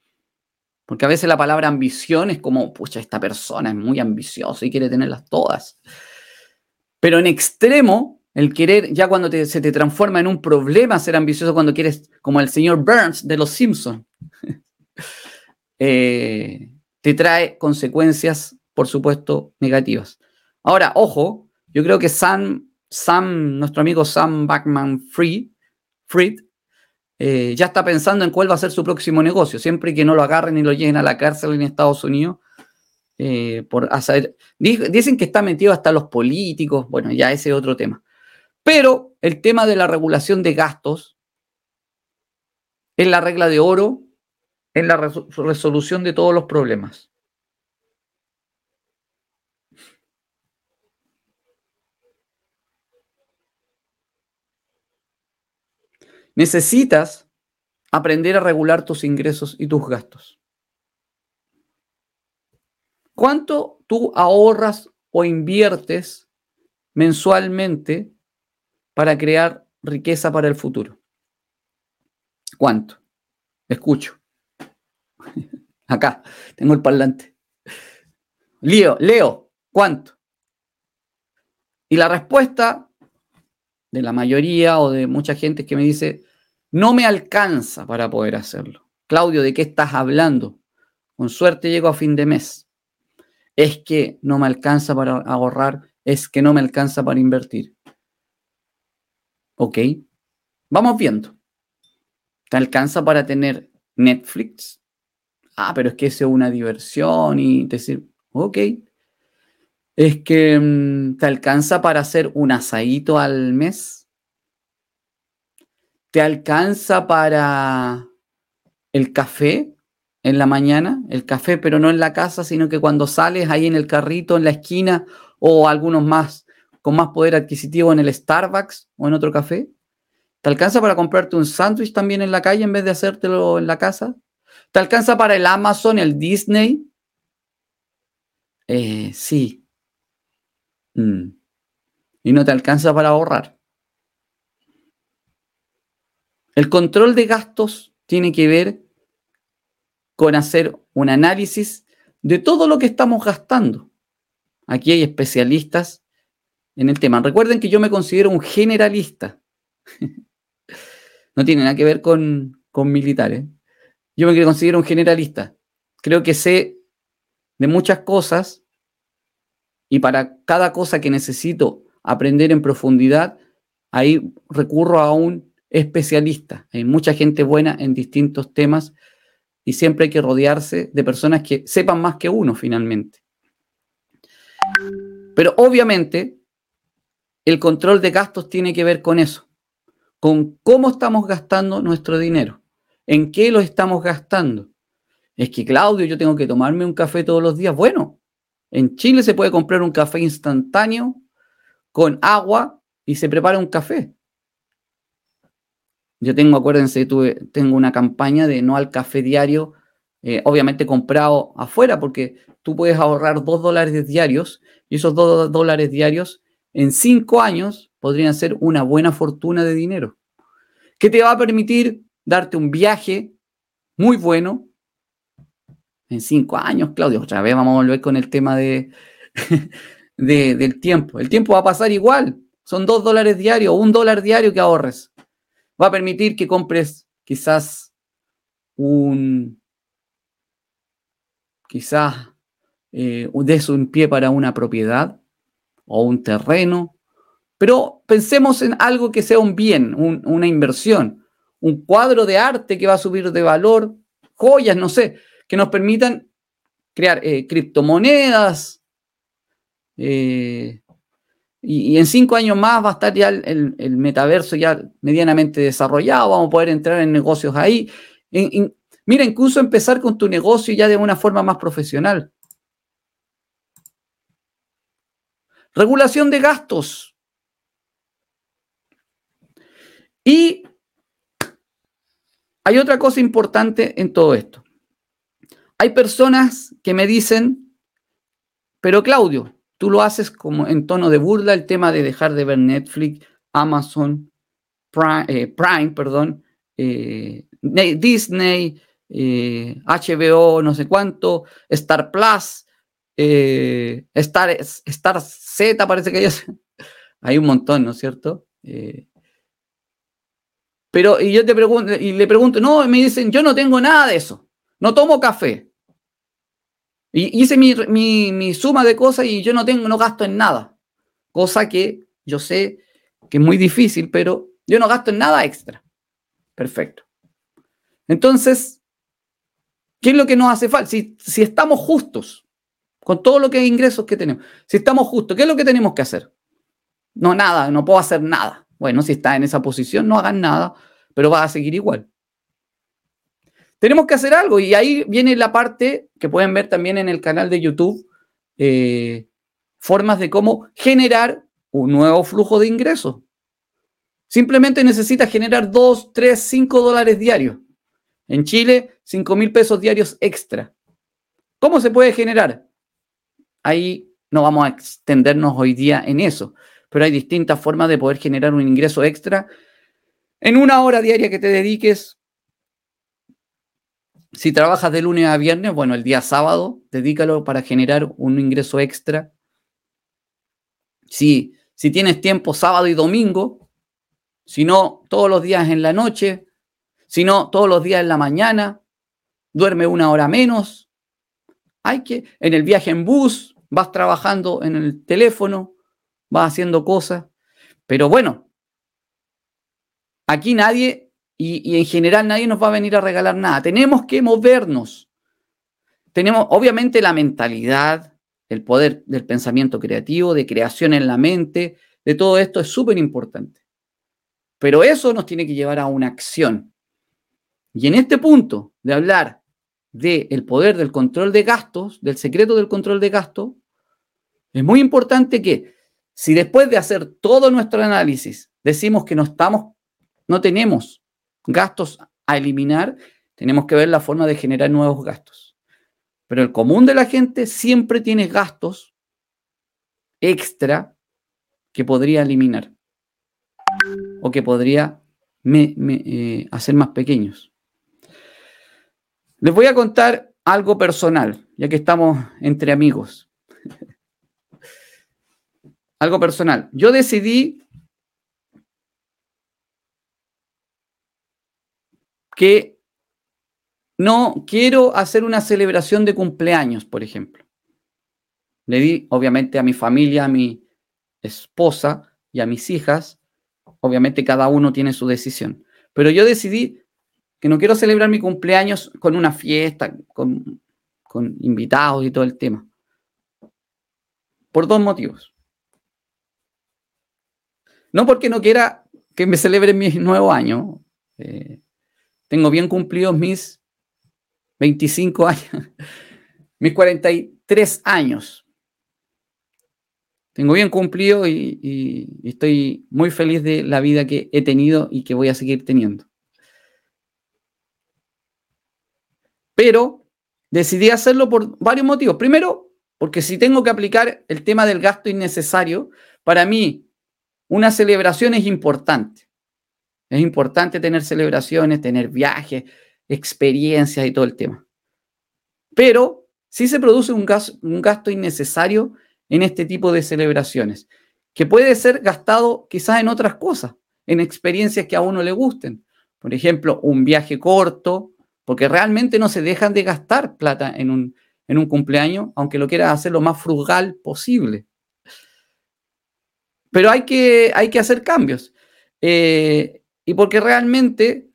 Porque a veces la palabra ambición es como, pucha, esta persona es muy ambiciosa y quiere tenerlas todas. Pero en extremo, el querer, ya cuando se te transforma en un problema ser ambicioso, cuando quieres, como el señor Burns de Los Simpsons, *laughs* eh, te trae consecuencias, por supuesto, negativas. Ahora, ojo, yo creo que Sam, Sam nuestro amigo Sam Backman Fried, Fried eh, ya está pensando en cuál va a ser su próximo negocio, siempre que no lo agarren y lo lleven a la cárcel en Estados Unidos. Eh, por hacer, dicen que está metido hasta los políticos, bueno, ya ese es otro tema. Pero el tema de la regulación de gastos es la regla de oro en la resolución de todos los problemas. Necesitas aprender a regular tus ingresos y tus gastos. ¿Cuánto tú ahorras o inviertes mensualmente para crear riqueza para el futuro? ¿Cuánto? Escucho. *laughs* Acá, tengo el parlante. Leo, Leo, ¿cuánto? Y la respuesta de la mayoría o de mucha gente que me dice, no me alcanza para poder hacerlo. Claudio, ¿de qué estás hablando? Con suerte llego a fin de mes. Es que no me alcanza para ahorrar, es que no me alcanza para invertir. Ok, vamos viendo. ¿Te alcanza para tener Netflix? Ah, pero es que es una diversión y decir, ok, es que mm, te alcanza para hacer un asadito al mes. Te alcanza para el café en la mañana, el café, pero no en la casa, sino que cuando sales ahí en el carrito, en la esquina, o algunos más con más poder adquisitivo en el Starbucks o en otro café. ¿Te alcanza para comprarte un sándwich también en la calle en vez de hacértelo en la casa? ¿Te alcanza para el Amazon, el Disney? Eh, sí, Mm. Y no te alcanza para ahorrar. El control de gastos tiene que ver con hacer un análisis de todo lo que estamos gastando. Aquí hay especialistas en el tema. Recuerden que yo me considero un generalista. *laughs* no tiene nada que ver con, con militares. Yo me considero un generalista. Creo que sé de muchas cosas y para cada cosa que necesito aprender en profundidad, ahí recurro a un especialista. Hay mucha gente buena en distintos temas y siempre hay que rodearse de personas que sepan más que uno finalmente. Pero obviamente el control de gastos tiene que ver con eso, con cómo estamos gastando nuestro dinero, en qué lo estamos gastando. Es que, Claudio, yo tengo que tomarme un café todos los días. Bueno, en Chile se puede comprar un café instantáneo con agua y se prepara un café. Yo tengo, acuérdense, tuve, tengo una campaña de no al café diario, eh, obviamente comprado afuera, porque tú puedes ahorrar dos dólares diarios y esos dos dólares diarios en cinco años podrían ser una buena fortuna de dinero, que te va a permitir darte un viaje muy bueno en cinco años, Claudio. Otra vez vamos a volver con el tema *laughs* de, del tiempo. El tiempo va a pasar igual. Son dos dólares diarios, un dólar diario que ahorres. Va a permitir que compres quizás un, quizás eh, des un pie para una propiedad o un terreno, pero pensemos en algo que sea un bien, una inversión, un cuadro de arte que va a subir de valor, joyas, no sé, que nos permitan crear eh, criptomonedas. Eh, y, en cinco años más va a estar ya el, metaverso ya medianamente desarrollado, vamos a poder entrar en negocios ahí. mira, incluso empezar con tu negocio ya de una forma más profesional. Regulación de gastos. Y hay otra cosa importante en todo esto. Hay personas que me dicen, pero Claudio, tú lo haces como en tono de burla el tema de dejar de ver Netflix, Amazon, Prime, eh, perdón, eh, Disney, HBO, eh, no sé cuánto, Star Plus, Star, Star Z, parece que hay, *laughs* hay un montón, ¿no es cierto? pero y yo te pregunto, y le pregunto, no, me dicen, yo no tengo nada de eso, no tomo café. Y hice mi, mi, suma de cosas y yo no tengo, no gasto en nada. Cosa que yo sé que es muy difícil, pero yo no gasto en nada extra. Perfecto. Entonces, ¿qué es lo que nos hace falta? Si, si estamos justos con todo lo que ingresos que tenemos, si estamos justos, ¿qué es lo que tenemos que hacer? No, nada, no puedo hacer nada. Bueno, si está en esa posición, no hagan nada, pero va a seguir igual. Tenemos que hacer algo y ahí viene la parte que pueden ver también en el canal de YouTube, eh, formas de cómo generar un nuevo flujo de ingresos. Simplemente necesitas generar 2, 3, 5 dólares diarios. En Chile, 5 mil pesos diarios extra. ¿Cómo se puede generar? Ahí no vamos a extendernos hoy día en eso pero hay distintas formas de poder generar un ingreso extra. En una hora diaria que te dediques, si trabajas de lunes a viernes, bueno, el día sábado, dedícalo para generar un ingreso extra. Si, si tienes tiempo sábado y domingo, si no, todos los días en la noche, si no, todos los días en la mañana, duerme una hora menos. Hay que, en el viaje en bus, vas trabajando en el teléfono, va haciendo cosas. Pero bueno, aquí nadie, y, en general nadie nos va a venir a regalar nada. Tenemos que movernos. Tenemos, obviamente, la mentalidad, el poder del pensamiento creativo, de creación en la mente, de todo esto es súper importante. Pero eso nos tiene que llevar a una acción. Y en este punto de hablar del poder del control de gastos, del secreto del control de gastos, es muy importante que si después de hacer todo nuestro análisis decimos que no estamos, no tenemos gastos a eliminar, tenemos que ver la forma de generar nuevos gastos. Pero el común de la gente siempre tiene gastos extra que podría eliminar o que podría eh, hacer más pequeños. Les voy a contar algo personal, ya que estamos entre amigos *laughs* algo personal. Yo decidí que no quiero hacer una celebración de cumpleaños, por ejemplo. Le di, obviamente, a mi familia, a mi esposa y a mis hijas. Obviamente cada uno tiene su decisión. Pero yo decidí que no quiero celebrar mi cumpleaños con una fiesta, con, invitados y todo el tema. Por dos motivos. No porque no quiera que me celebre mi nuevo año. Eh, tengo bien cumplidos mis 25 años, *laughs* mis 43 años. Tengo bien cumplido y, estoy muy feliz de la vida que he tenido y que voy a seguir teniendo. Pero decidí hacerlo por varios motivos. Primero, porque si tengo que aplicar el tema del gasto innecesario, para mí una celebración es importante. Es importante tener celebraciones, tener viajes, experiencias y todo el tema. Pero sí se produce un gasto, innecesario en este tipo de celebraciones, que puede ser gastado quizás en otras cosas, en experiencias que a uno le gusten. Por ejemplo, un viaje corto, porque realmente no se dejan de gastar plata en un, cumpleaños, aunque lo quieras hacer lo más frugal posible. Pero hay que, hay que hacer cambios. Eh, y porque realmente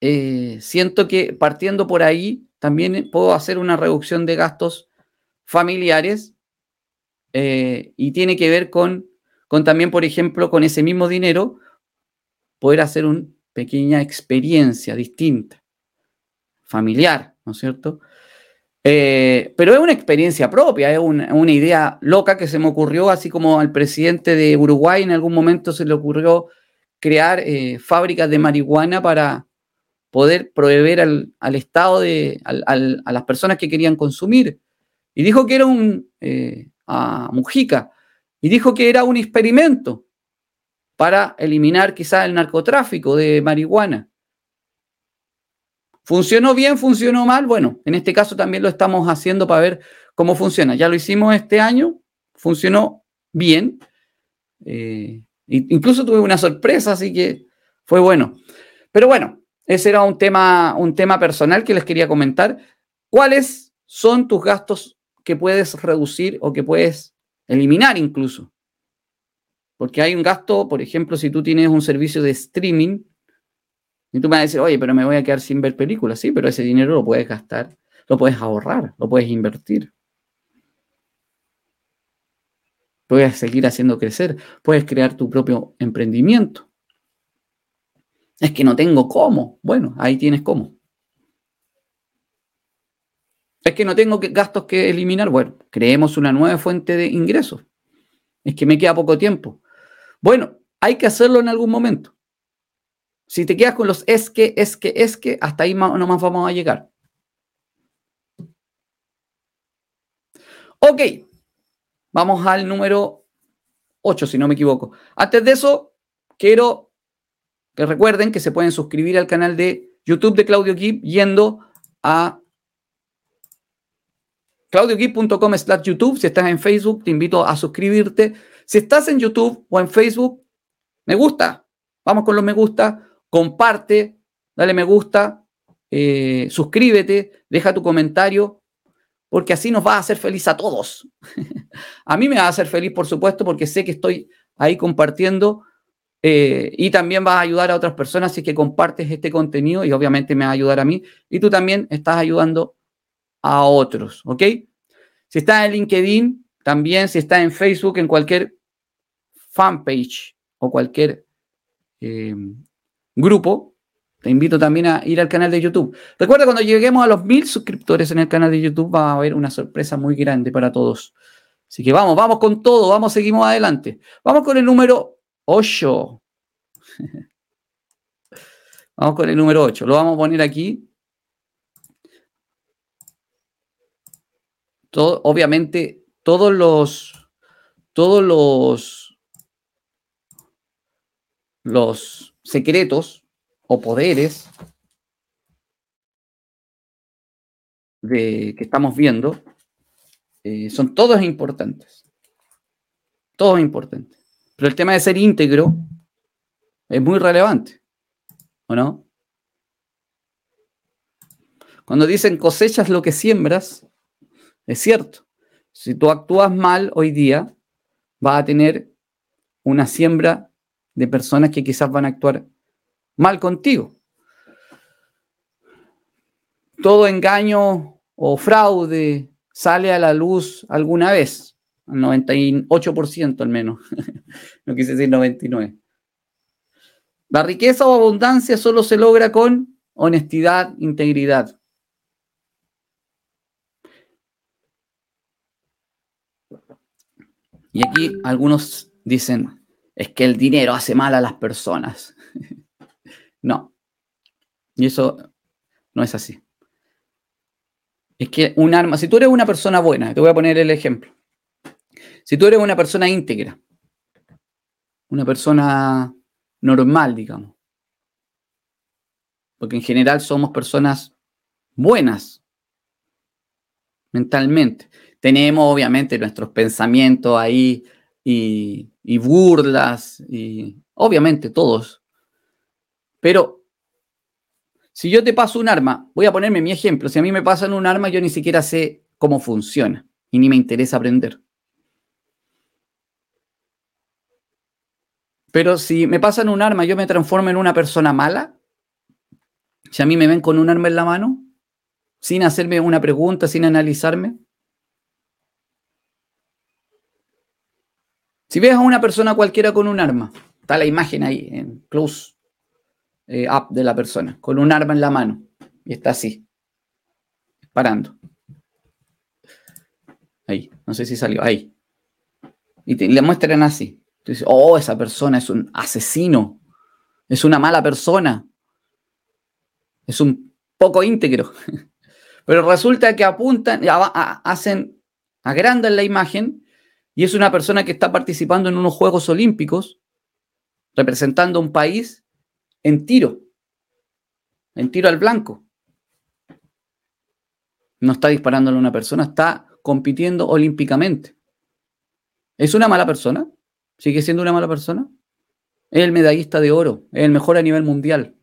eh, siento que partiendo por ahí también puedo hacer una reducción de gastos familiares eh, y tiene que ver con, con también, por ejemplo, con ese mismo dinero, poder hacer una pequeña experiencia distinta, familiar, ¿no es cierto? Eh, pero es una experiencia propia, es una, una, idea loca que se me ocurrió, así como al presidente de Uruguay en algún momento se le ocurrió crear eh, fábricas de marihuana para poder proveer al, al Estado, de, al, a las personas que querían consumir. Y dijo que era un, eh, a Mujica, y dijo que era un experimento para eliminar quizás el narcotráfico de marihuana. ¿Funcionó bien? ¿Funcionó mal? Bueno, en este caso también lo estamos haciendo para ver cómo funciona. Ya lo hicimos este año, funcionó bien. Eh, incluso tuve una sorpresa, así que fue bueno. Pero bueno, ese era un tema, un tema personal que les quería comentar. ¿Cuáles son tus gastos que puedes reducir o que puedes eliminar incluso? Porque hay un gasto, por ejemplo, si tú tienes un servicio de streaming, y tú me vas a decir, oye, pero me voy a quedar sin ver películas. Sí, pero ese dinero lo puedes gastar, lo puedes ahorrar, lo puedes invertir. Puedes seguir haciendo crecer, puedes crear tu propio emprendimiento. Es que no tengo cómo. Bueno, ahí tienes cómo. Es que no tengo gastos que eliminar. Bueno, creemos una nueva fuente de ingresos. Es que me queda poco tiempo. Bueno, hay que hacerlo en algún momento. Si te quedas con los es que, es que, es que, hasta ahí no más vamos a llegar. Ok, vamos al número 8, si no me equivoco. Antes de eso, quiero que recuerden que se pueden suscribir al canal de YouTube de Claudio Kip yendo a claudiokip.com slash YouTube. Si estás en Facebook, te invito a suscribirte. Si estás en YouTube o en Facebook, me gusta. Vamos con los me gusta comparte, dale me gusta, eh, suscríbete, deja tu comentario, porque así nos va a hacer feliz a todos. *laughs* a mí me va a hacer feliz, por supuesto, porque sé que estoy ahí compartiendo eh, y también va a ayudar a otras personas si que compartes este contenido y obviamente me va a ayudar a mí y tú también estás ayudando a otros, ¿ok? Si estás en LinkedIn, también si estás en Facebook, en cualquier fanpage o cualquier eh, grupo, te invito también a ir al canal de YouTube. Recuerda, cuando lleguemos a los mil suscriptores en el canal de YouTube, va a haber una sorpresa muy grande para todos. Así que vamos, vamos con todo, vamos, seguimos adelante. Vamos con el número 8. *laughs* vamos con el número 8. Lo vamos a poner aquí. Todo, obviamente, todos los, todos los, los secretos o poderes de, que estamos viendo eh, son todos importantes. Todos importantes. Pero el tema de ser íntegro es muy relevante. ¿O no? Cuando dicen cosechas lo que siembras, es cierto. Si tú actúas mal hoy día, vas a tener una siembra de personas que quizás van a actuar mal contigo. Todo engaño o fraude sale a la luz alguna vez, al 98% al menos, *laughs* no quise decir 99. La riqueza o abundancia solo se logra con honestidad, integridad. Y aquí algunos dicen, es que el dinero hace mal a las personas. *laughs* no. Y eso no es así. Es que un arma, si tú eres una persona buena, te voy a poner el ejemplo. Si tú eres una persona íntegra, una persona normal, digamos, porque en general somos personas buenas mentalmente. Tenemos obviamente nuestros pensamientos ahí y, y burlas, y obviamente todos. Pero si yo te paso un arma, voy a ponerme mi ejemplo, si a mí me pasan un arma, yo ni siquiera sé cómo funciona y ni me interesa aprender. Pero si me pasan un arma, yo me transformo en una persona mala. Si a mí me ven con un arma en la mano, sin hacerme una pregunta, sin analizarme. Si ves a una persona cualquiera con un arma, está la imagen ahí en close eh, up de la persona, con un arma en la mano, y está así, parando. Ahí, no sé si salió, ahí. Y le muestran así oh, esa persona es un asesino, es una mala persona, es un poco íntegro. *laughs* Pero resulta que apuntan, hacen, agrandan la imagen y es una persona que está participando en unos Juegos Olímpicos, representando a un país en tiro, en tiro al blanco. No está disparándole a una persona, está compitiendo olímpicamente. ¿Es una mala persona? ¿Sigue siendo una mala persona? Es el medallista de oro, es el mejor a nivel mundial.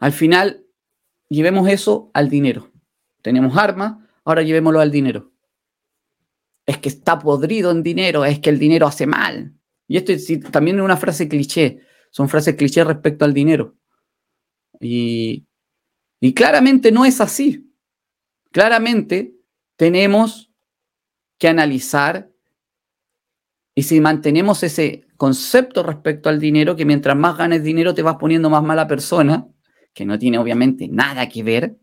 Al final, llevemos eso al dinero. Tenemos armas, ahora llevémoslo al dinero. Es que está podrido en dinero, es que el dinero hace mal. Y esto también es una frase cliché, son frases cliché respecto al dinero. Y, y claramente no es así. Claramente tenemos que analizar y si mantenemos ese concepto respecto al dinero, que mientras más ganes dinero te vas poniendo más mala persona, que no tiene obviamente nada que ver,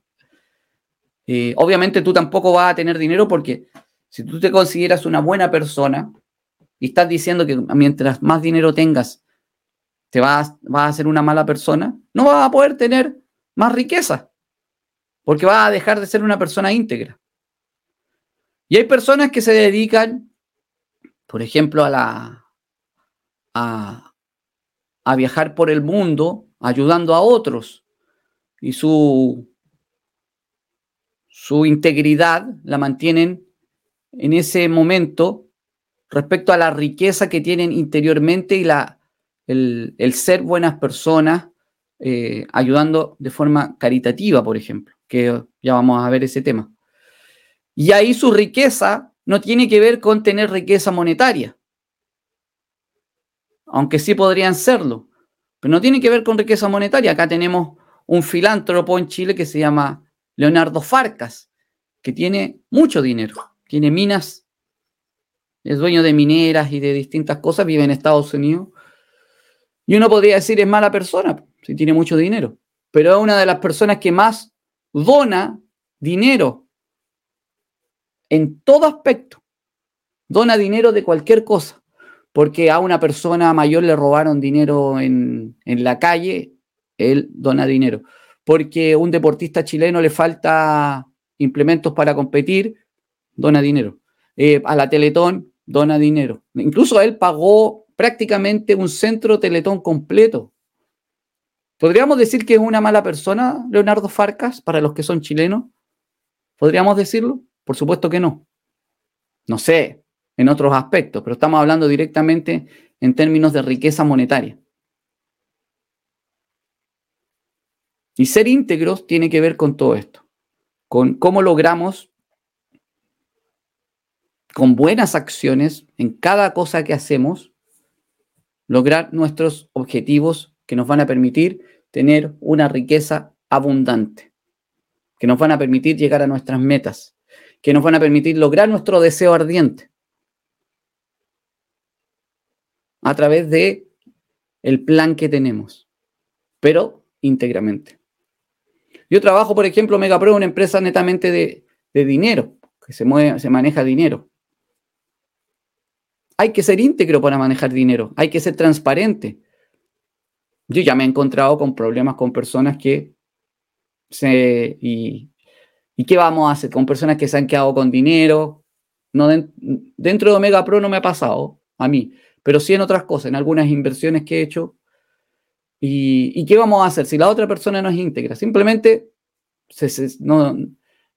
eh, obviamente tú tampoco vas a tener dinero porque si tú te consideras una buena persona y estás diciendo que mientras más dinero tengas, te vas, vas a ser una mala persona, no vas a poder tener más riqueza, porque vas a dejar de ser una persona íntegra. Y hay personas que se dedican, por ejemplo, a la a, viajar por el mundo ayudando a otros y su su integridad la mantienen en ese momento respecto a la riqueza que tienen interiormente y la, el, ser buenas personas, eh, ayudando de forma caritativa, por ejemplo, que ya vamos a ver ese tema. Y ahí su riqueza no tiene que ver con tener riqueza monetaria, aunque sí podrían serlo, pero no tiene que ver con riqueza monetaria. Acá tenemos un filántropo en Chile que se llama Leonardo Farcas, que tiene mucho dinero, tiene minas, es dueño de mineras y de distintas cosas, vive en Estados Unidos. Y uno podría decir es mala persona si tiene mucho dinero, pero es una de las personas que más dona dinero en todo aspecto. Dona dinero de cualquier cosa, porque a una persona mayor le robaron dinero en, la calle, él dona dinero. Porque un deportista chileno le falta implementos para competir, dona dinero. Eh, a la Teletón, dona dinero. Incluso él pagó prácticamente un centro Teletón completo. ¿Podríamos decir que es una mala persona, Leonardo Farcas, para los que son chilenos? ¿Podríamos decirlo? Por supuesto que no. No sé, en otros aspectos, pero estamos hablando directamente en términos de riqueza monetaria. Y ser íntegros tiene que ver con todo esto, con cómo logramos, con buenas acciones en cada cosa que hacemos, lograr nuestros objetivos que nos van a permitir tener una riqueza abundante, que nos van a permitir llegar a nuestras metas que nos van a permitir lograr nuestro deseo ardiente a través de el plan que tenemos, pero íntegramente. Yo trabajo, por ejemplo, Megapro, una empresa netamente de, dinero, que se, mueve, se maneja dinero. Hay que ser íntegro para manejar dinero, hay que ser transparente. Yo ya me he encontrado con problemas con personas que se, y ¿Y qué vamos a hacer con personas que se han quedado con dinero? No dentro de Omega Pro no me ha pasado a mí, pero sí en otras cosas, en algunas inversiones que he hecho. ¿Y, qué vamos a hacer si la otra persona no es íntegra? Simplemente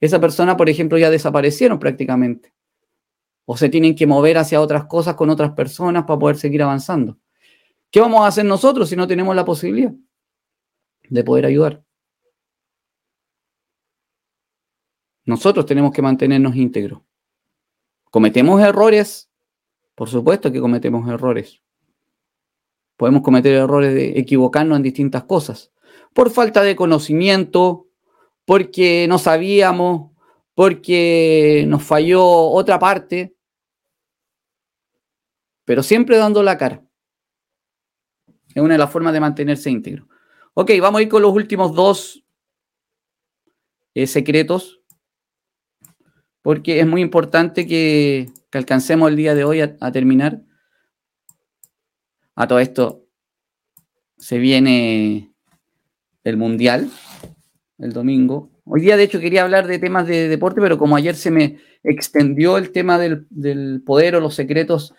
esa persona, por ejemplo, ya desaparecieron prácticamente. O se tienen que mover hacia otras cosas con otras personas para poder seguir avanzando. ¿Qué vamos a hacer nosotros si no tenemos la posibilidad de poder ayudar? Nosotros tenemos que mantenernos íntegros. ¿Cometemos errores? Por supuesto que cometemos errores. Podemos cometer errores de equivocarnos en distintas cosas. Por falta de conocimiento, porque no sabíamos, porque nos falló otra parte, pero siempre dando la cara. Es una de las formas de mantenerse íntegro. Ok, vamos a ir con los últimos dos eh, secretos, porque es muy importante que, alcancemos el día de hoy a, a terminar. A todo esto se viene el Mundial el domingo. Hoy día, de hecho, quería hablar de temas de deporte, pero como ayer se me extendió el tema del, poder o los secretos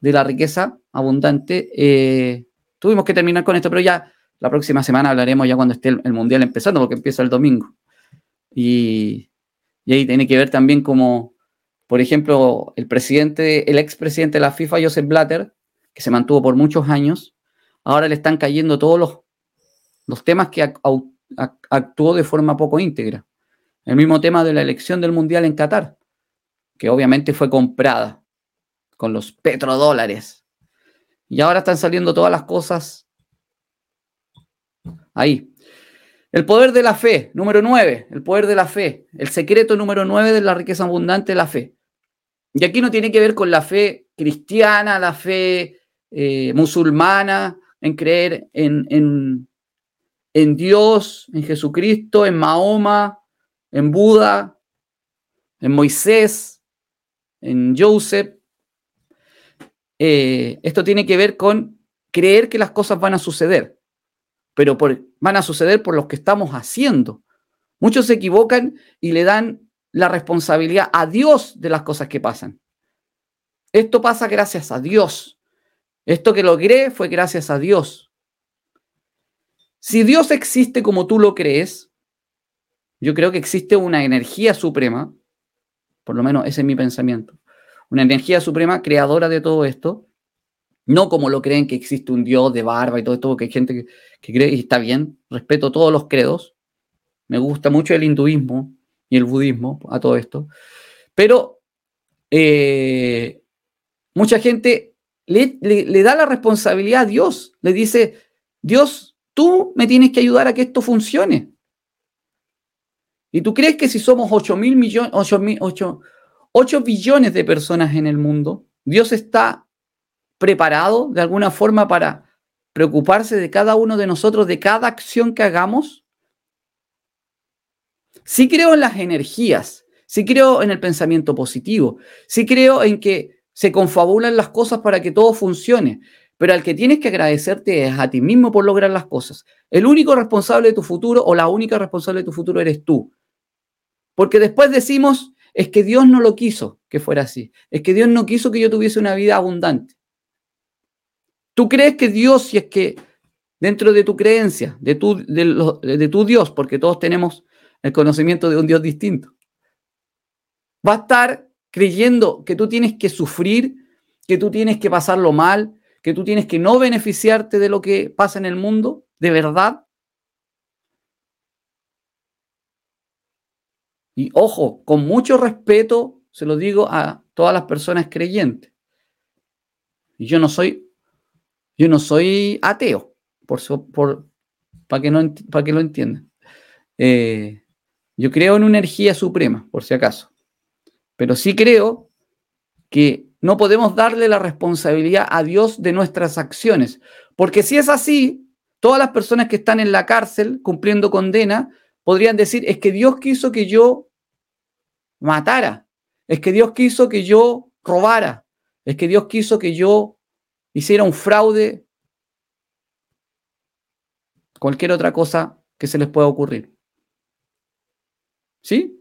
de la riqueza abundante, eh, tuvimos que terminar con esto, pero ya la próxima semana hablaremos ya cuando esté el, Mundial empezando, porque empieza el domingo. Y, ahí tiene que ver también como, por ejemplo, el presidente, el expresidente de la FIFA, Joseph Blatter, que se mantuvo por muchos años, ahora le están cayendo todos los, los temas que actuó de forma poco íntegra. El mismo tema de la elección del Mundial en Qatar, que obviamente fue comprada con los petrodólares. Y ahora están saliendo todas las cosas ahí. El poder de la fe, número nueve, el poder de la fe, el secreto número nueve de la riqueza abundante, la fe. Y aquí no tiene que ver con la fe cristiana, la fe eh, musulmana, en creer en, en Dios, en Jesucristo, en Mahoma, en Buda, en Moisés, en Joseph. Eh, esto tiene que ver con creer que las cosas van a suceder, pero van a suceder por lo que estamos haciendo. Muchos se equivocan y le dan la responsabilidad a Dios de las cosas que pasan. Esto pasa gracias a Dios. Esto que logré fue gracias a Dios. Si Dios existe como tú lo crees, yo creo que existe una energía suprema, por lo menos ese es mi pensamiento, una energía suprema creadora de todo esto, no como lo creen que existe un Dios de barba y todo esto, porque hay gente que, cree y está bien, respeto todos los credos, me gusta mucho el hinduismo y el budismo a todo esto, pero eh, mucha gente le, le da la responsabilidad a Dios, le dice, Dios, Tú me tienes que ayudar a que esto funcione. ¿Y tú crees que si somos 8 mil millones, 8, billones de personas en el mundo, Dios está preparado de alguna forma para preocuparse de cada uno de nosotros, de cada acción que hagamos? Sí creo en las energías, sí creo en el pensamiento positivo, sí creo en que se confabulan las cosas para que todo funcione, pero al que tienes que agradecerte es a ti mismo por lograr las cosas. El único responsable de tu futuro o la única responsable de tu futuro eres tú. Porque después decimos, es que Dios no lo quiso que fuera así. Es que Dios no quiso que yo tuviese una vida abundante. Tú crees que Dios, si es que dentro de tu creencia, de tu, de, tu Dios, porque todos tenemos el conocimiento de un Dios distinto, va a estar creyendo que tú tienes que sufrir, que tú tienes que pasarlo mal, que tú tienes que no beneficiarte de lo que pasa en el mundo, de verdad. Y ojo, con mucho respeto se lo digo a todas las personas creyentes. Yo no soy, yo no soy ateo, por, por, para, que no, para que lo entiendan. Eh, yo creo en una energía suprema, por si acaso. Pero sí creo que no podemos darle la responsabilidad a Dios de nuestras acciones. Porque si es así, todas las personas que están en la cárcel cumpliendo condena podrían decir, es que Dios quiso que yo matara, es que Dios quiso que yo robara, es que Dios quiso que yo hiciera un fraude, cualquier otra cosa que se les pueda ocurrir. ¿Sí?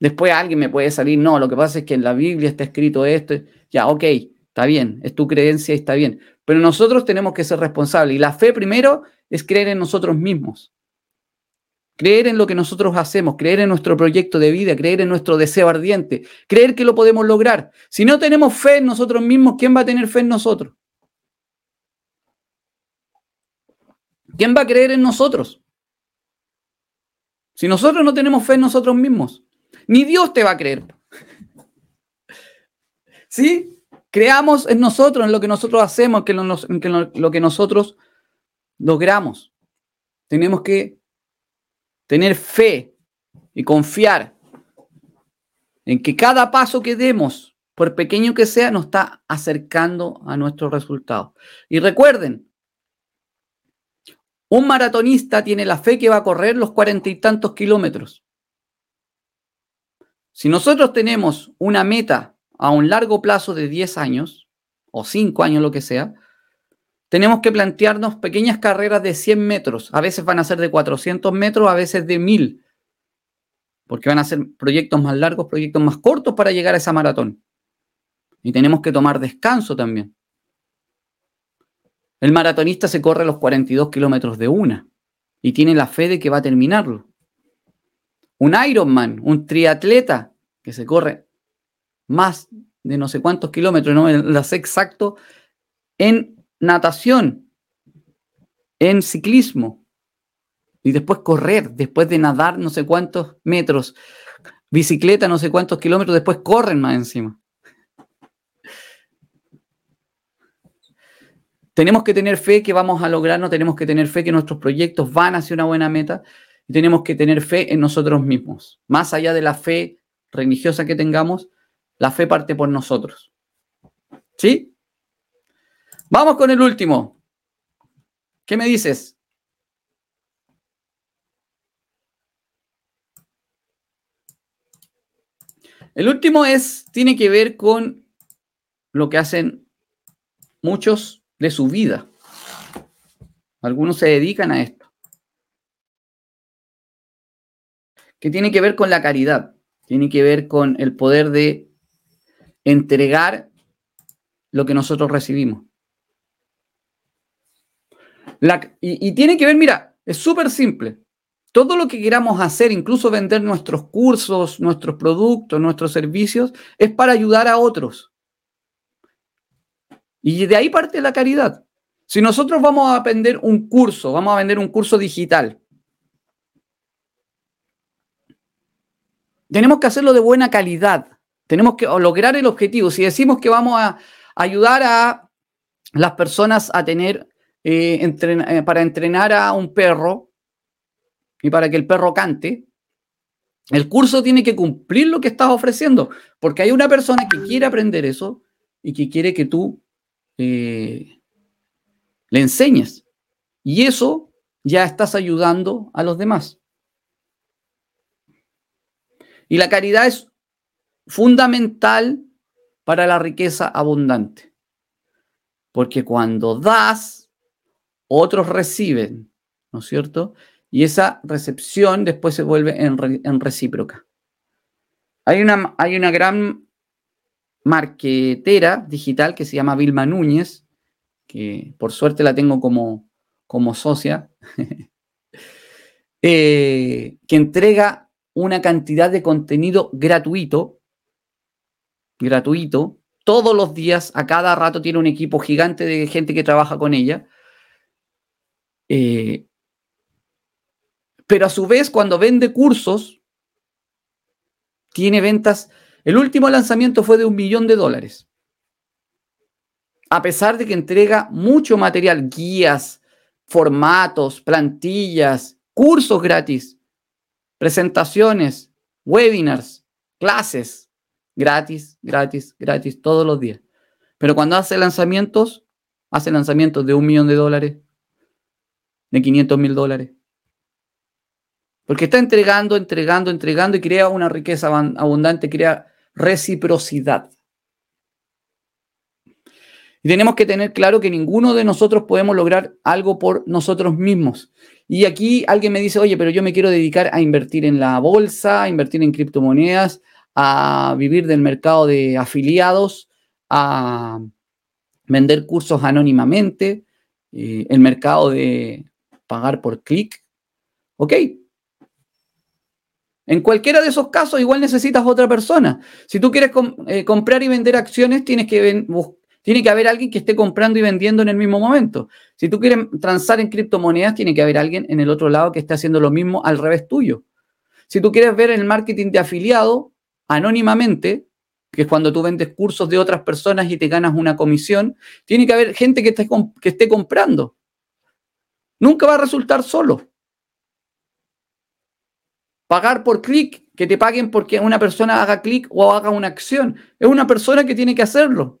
Después alguien me puede salir, no, lo que pasa es que en la Biblia está escrito esto. Ya, ok, está bien, es tu creencia y está bien. Pero nosotros tenemos que ser responsables. Y la fe primero es creer en nosotros mismos. Creer en lo que nosotros hacemos, creer en nuestro proyecto de vida, creer en nuestro deseo ardiente, creer que lo podemos lograr. Si no tenemos fe en nosotros mismos, ¿quién va a tener fe en nosotros? ¿Quién va a creer en nosotros? Si nosotros no tenemos fe en nosotros mismos, ni Dios te va a creer. *laughs* ¿Sí? Creamos en nosotros, en lo que nosotros hacemos, en lo, que nosotros logramos. Tenemos que tener fe y confiar en que cada paso que demos, por pequeño que sea, nos está acercando a nuestros resultados. Y recuerden, un maratonista tiene la fe que va a correr los cuarenta y tantos kilómetros. Si nosotros tenemos una meta a un largo plazo de 10 años, o 5 años, lo que sea, tenemos que plantearnos pequeñas carreras de 100 metros. A veces van a ser de 400 metros, a veces de 1000. Porque van a ser proyectos más largos, proyectos más cortos para llegar a esa maratón. Y tenemos que tomar descanso también. El maratonista se corre los 42 kilómetros de una y tiene la fe de que va a terminarlo. Un Ironman, un triatleta que se corre más de no sé cuántos kilómetros, no lo sé exacto, en natación, en ciclismo, y después correr, después de nadar no sé cuántos metros, bicicleta no sé cuántos kilómetros, después corren más encima. Tenemos que tener fe que vamos a lograrlo, tenemos que tener fe que nuestros proyectos van hacia una buena meta y tenemos que tener fe en nosotros mismos. Más allá de la fe religiosa que tengamos, la fe parte por nosotros. ¿Sí? Vamos con el último. ¿Qué me dices? El último es, tiene que ver con lo que hacen muchos de su vida. Algunos se dedican a esto. Que tiene que ver con la caridad, tiene que ver con el poder de entregar lo que nosotros recibimos. Y, y tiene que ver, mira, es súper simple. Todo lo que queramos hacer, incluso vender nuestros cursos, nuestros productos, nuestros servicios, es para ayudar a otros. Y de ahí parte la caridad. Si nosotros vamos a vender un curso, vamos a vender un curso digital, tenemos que hacerlo de buena calidad. Tenemos que lograr el objetivo. Si decimos que vamos a ayudar a las personas a tener, eh, eh, para entrenar a un perro y para que el perro cante, el curso tiene que cumplir lo que estás ofreciendo, porque hay una persona que quiere aprender eso y que quiere que tú eh, le enseñes. Y eso ya estás ayudando a los demás. Y la caridad es fundamental para la riqueza abundante. Porque cuando das, otros reciben, ¿no es cierto? Y esa recepción después se vuelve en, recíproca. Hay una, hay una gran marquetera digital que se llama Vilma Núñez, que por suerte la tengo como, como socia, *laughs* eh, que entrega una cantidad de contenido gratuito, gratuito, todos los días, a cada rato tiene un equipo gigante de gente que trabaja con ella. Eh, pero a su vez, cuando vende cursos, tiene ventas el último lanzamiento fue de un millón de dólares. A pesar de que entrega mucho material, guías, formatos, plantillas, cursos gratis, presentaciones, webinars, clases, gratis, gratis, gratis, todos los días. Pero cuando hace lanzamientos, hace lanzamientos de un millón de dólares, de 500 mil dólares. Porque está entregando, entregando, entregando y crea una riqueza abundante, crea reciprocidad. Y tenemos que tener claro que ninguno de nosotros podemos lograr algo por nosotros mismos. Y aquí alguien me dice, oye, pero yo me quiero dedicar a invertir en la bolsa, a invertir en criptomonedas, a vivir del mercado de afiliados, a vender cursos anónimamente, eh, el mercado de pagar por clic. Ok, En cualquiera de esos casos, igual necesitas otra persona. Si tú quieres eh, comprar y vender acciones, tienes que tiene que haber alguien que esté comprando y vendiendo en el mismo momento. Si tú quieres transar en criptomonedas, tiene que haber alguien en el otro lado que esté haciendo lo mismo al revés tuyo. Si tú quieres ver el marketing de afiliado anónimamente, que es cuando tú vendes cursos de otras personas y te ganas una comisión, tiene que haber gente que esté, que esté comprando. Nunca va a resultar solo. Pagar por clic, que te paguen porque una persona haga clic o haga una acción. Es una persona que tiene que hacerlo.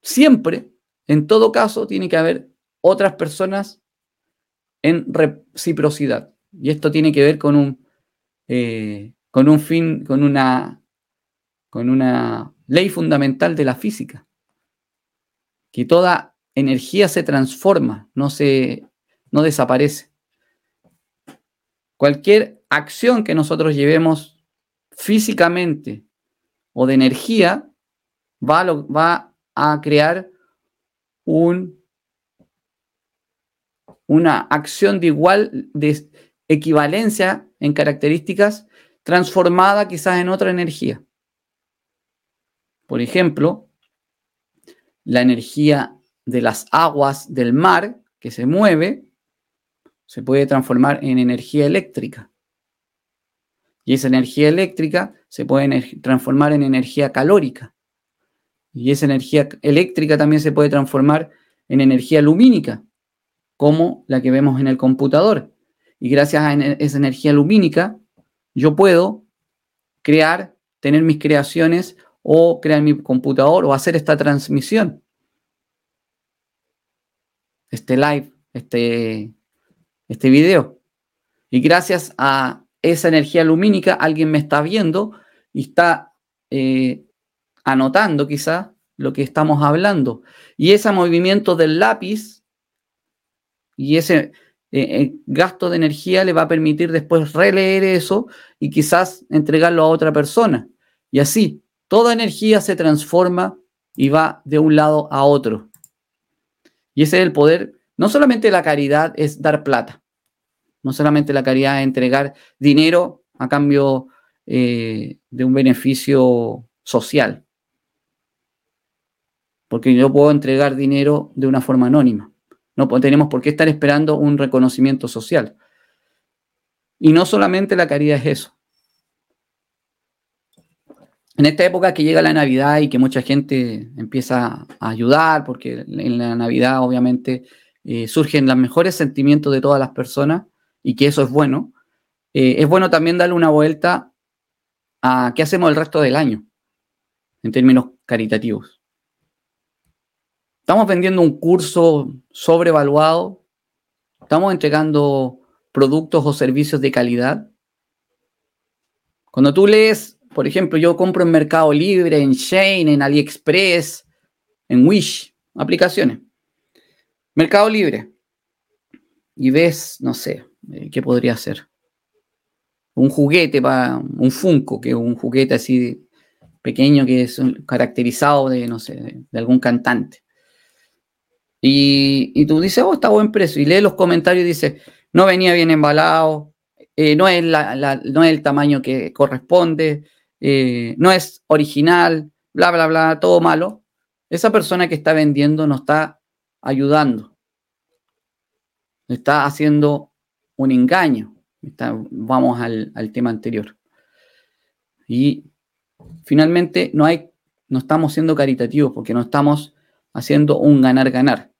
Siempre, en todo caso, tiene que haber otras personas en reciprocidad. Y esto tiene que ver con un, eh, con un fin, con una, con una ley fundamental de la física. Que toda energía se transforma, no, se, no desaparece. Cualquier acción que nosotros llevemos físicamente o de energía va, va a crear un, una acción de igual, de equivalencia en características, transformada quizás en otra energía. Por ejemplo, la energía de las aguas del mar que se mueve se puede transformar en energía eléctrica. Y esa energía eléctrica se puede transformar en energía calórica. Y esa energía eléctrica también se puede transformar en energía lumínica, como la que vemos en el computador. Y gracias a esa energía lumínica, yo puedo crear, tener mis creaciones o crear mi computador o hacer esta transmisión. Este live, este, este video. Y gracias a esa energía lumínica, alguien me está viendo y está eh, anotando quizá lo que estamos hablando. Y ese movimiento del lápiz y ese eh, eh, gasto de energía le va a permitir después releer eso y quizás entregarlo a otra persona. Y así, toda energía se transforma y va de un lado a otro. Y ese es el poder. No solamente la caridad es dar plata. No solamente la caridad es entregar dinero a cambio eh, de un beneficio social porque yo puedo entregar dinero de una forma anónima. No tenemos por qué estar esperando un reconocimiento social. Y no solamente la caridad es eso. En esta época que llega la Navidad y que mucha gente empieza a ayudar, porque en la Navidad obviamente eh, surgen los mejores sentimientos de todas las personas y que eso es bueno, eh, es bueno también darle una vuelta a qué hacemos el resto del año en términos caritativos. Estamos vendiendo un curso sobrevaluado. Estamos entregando productos o servicios de calidad. Cuando tú lees, por ejemplo, yo compro en Mercado Libre, en Shane, en AliExpress, en Wish, aplicaciones. Mercado Libre. Y ves, no sé, eh, ¿qué podría ser? Un juguete para un Funko, que es un juguete así pequeño que es caracterizado de, no sé, de algún cantante. Y, tú dices, oh, está buen precio. Y lee los comentarios y dice, no venía bien embalado, eh, no, es no es el tamaño que corresponde, eh, no es original, bla, bla, bla, todo malo. Esa persona que está vendiendo no está ayudando. Está haciendo un engaño. vamos al, al tema anterior. Y finalmente no hay, no estamos siendo caritativos porque no estamos haciendo un ganar-ganar.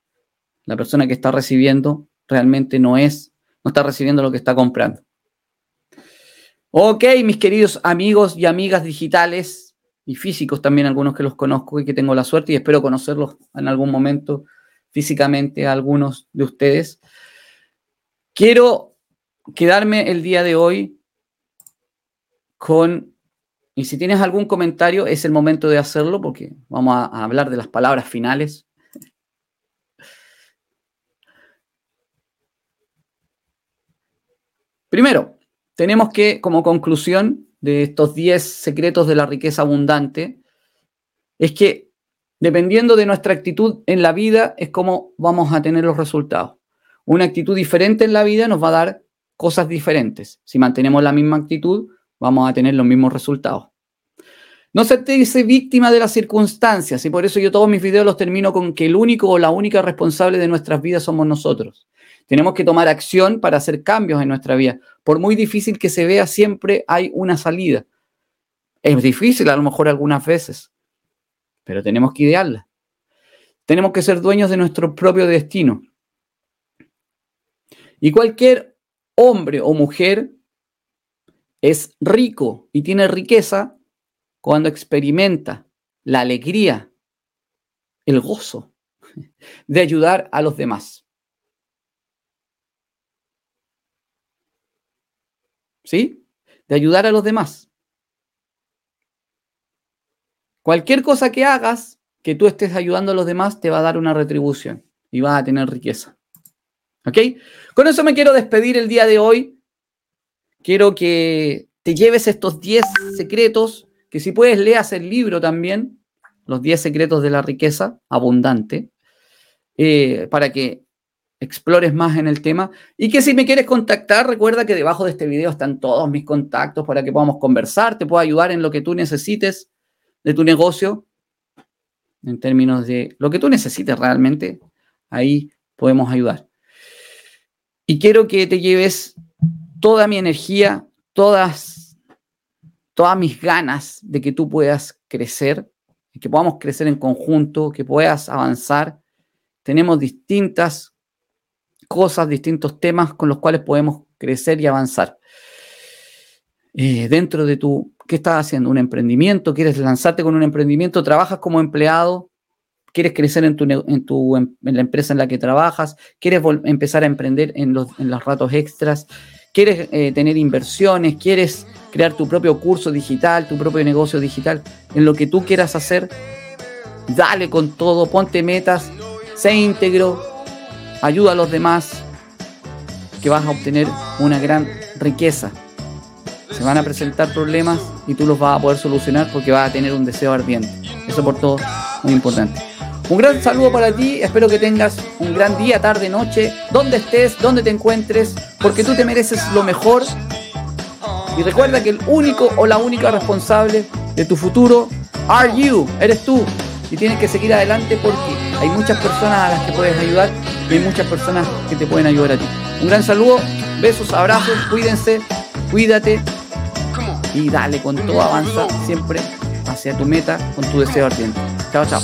La persona que está recibiendo realmente no es, no está recibiendo lo que está comprando. Ok, mis queridos amigos y amigas digitales y físicos también, algunos que los conozco y que tengo la suerte y espero conocerlos en algún momento físicamente a algunos de ustedes. Quiero quedarme el día de hoy con y si tienes algún comentario, es el momento de hacerlo porque vamos a, hablar de las palabras finales. Primero, tenemos que, como conclusión de estos 10 secretos de la riqueza abundante, es que dependiendo de nuestra actitud en la vida es como vamos a tener los resultados. Una actitud diferente en la vida nos va a dar cosas diferentes. Si mantenemos la misma actitud, vamos a tener los mismos resultados. No se te dice víctima de las circunstancias y por eso yo todos mis videos los termino con que el único o la única responsable de nuestras vidas somos nosotros. Tenemos que tomar acción para hacer cambios en nuestra vida. Por muy difícil que se vea, siempre hay una salida. Es difícil a lo mejor algunas veces, pero tenemos que idearla. Tenemos que ser dueños de nuestro propio destino. Y cualquier hombre o mujer es rico y tiene riqueza cuando experimenta la alegría, el gozo de ayudar a los demás. ¿Sí? De ayudar a los demás. Cualquier cosa que hagas, que tú estés ayudando a los demás, te va a dar una retribución y vas a tener riqueza. ¿Ok? Con eso me quiero despedir el día de hoy. Quiero que te lleves estos 10 secretos, que si puedes leas el libro también, los 10 secretos de la riqueza abundante, eh, para que explores más en el tema. Y que si me quieres contactar, recuerda que debajo de este video están todos mis contactos para que podamos conversar, te puedo ayudar en lo que tú necesites de tu negocio, en términos de lo que tú necesites realmente, ahí podemos ayudar. Y quiero que te lleves toda mi energía, todas, todas mis ganas de que tú puedas crecer, que podamos crecer en conjunto, que puedas avanzar. Tenemos distintas cosas, distintos temas con los cuales podemos crecer y avanzar. Eh, dentro de tu, ¿qué estás haciendo? ¿Un emprendimiento? ¿Quieres lanzarte con un emprendimiento? ¿Trabajas como empleado? quieres crecer en, tu, en, tu, en, la empresa en la que trabajas, quieres empezar a emprender en los, en los ratos extras, quieres eh, tener inversiones, quieres crear tu propio curso digital, tu propio negocio digital, en lo que tú quieras hacer, dale con todo, ponte metas, sé íntegro, ayuda a los demás, que vas a obtener una gran riqueza. Se van a presentar problemas y tú los vas a poder solucionar porque vas a tener un deseo ardiente. Eso por todo, muy importante. Un gran saludo para ti, espero que tengas un gran día, tarde, noche, donde estés, donde te encuentres, porque tú te mereces lo mejor. Y recuerda que el único o la única responsable de tu futuro are you, eres tú. Y tienes que seguir adelante porque hay muchas personas a las que puedes ayudar y hay muchas personas que te pueden ayudar a ti. Un gran saludo, besos, abrazos, cuídense, cuídate y dale con todo, avanza siempre hacia tu meta con tu deseo ardiente. Chao, chao.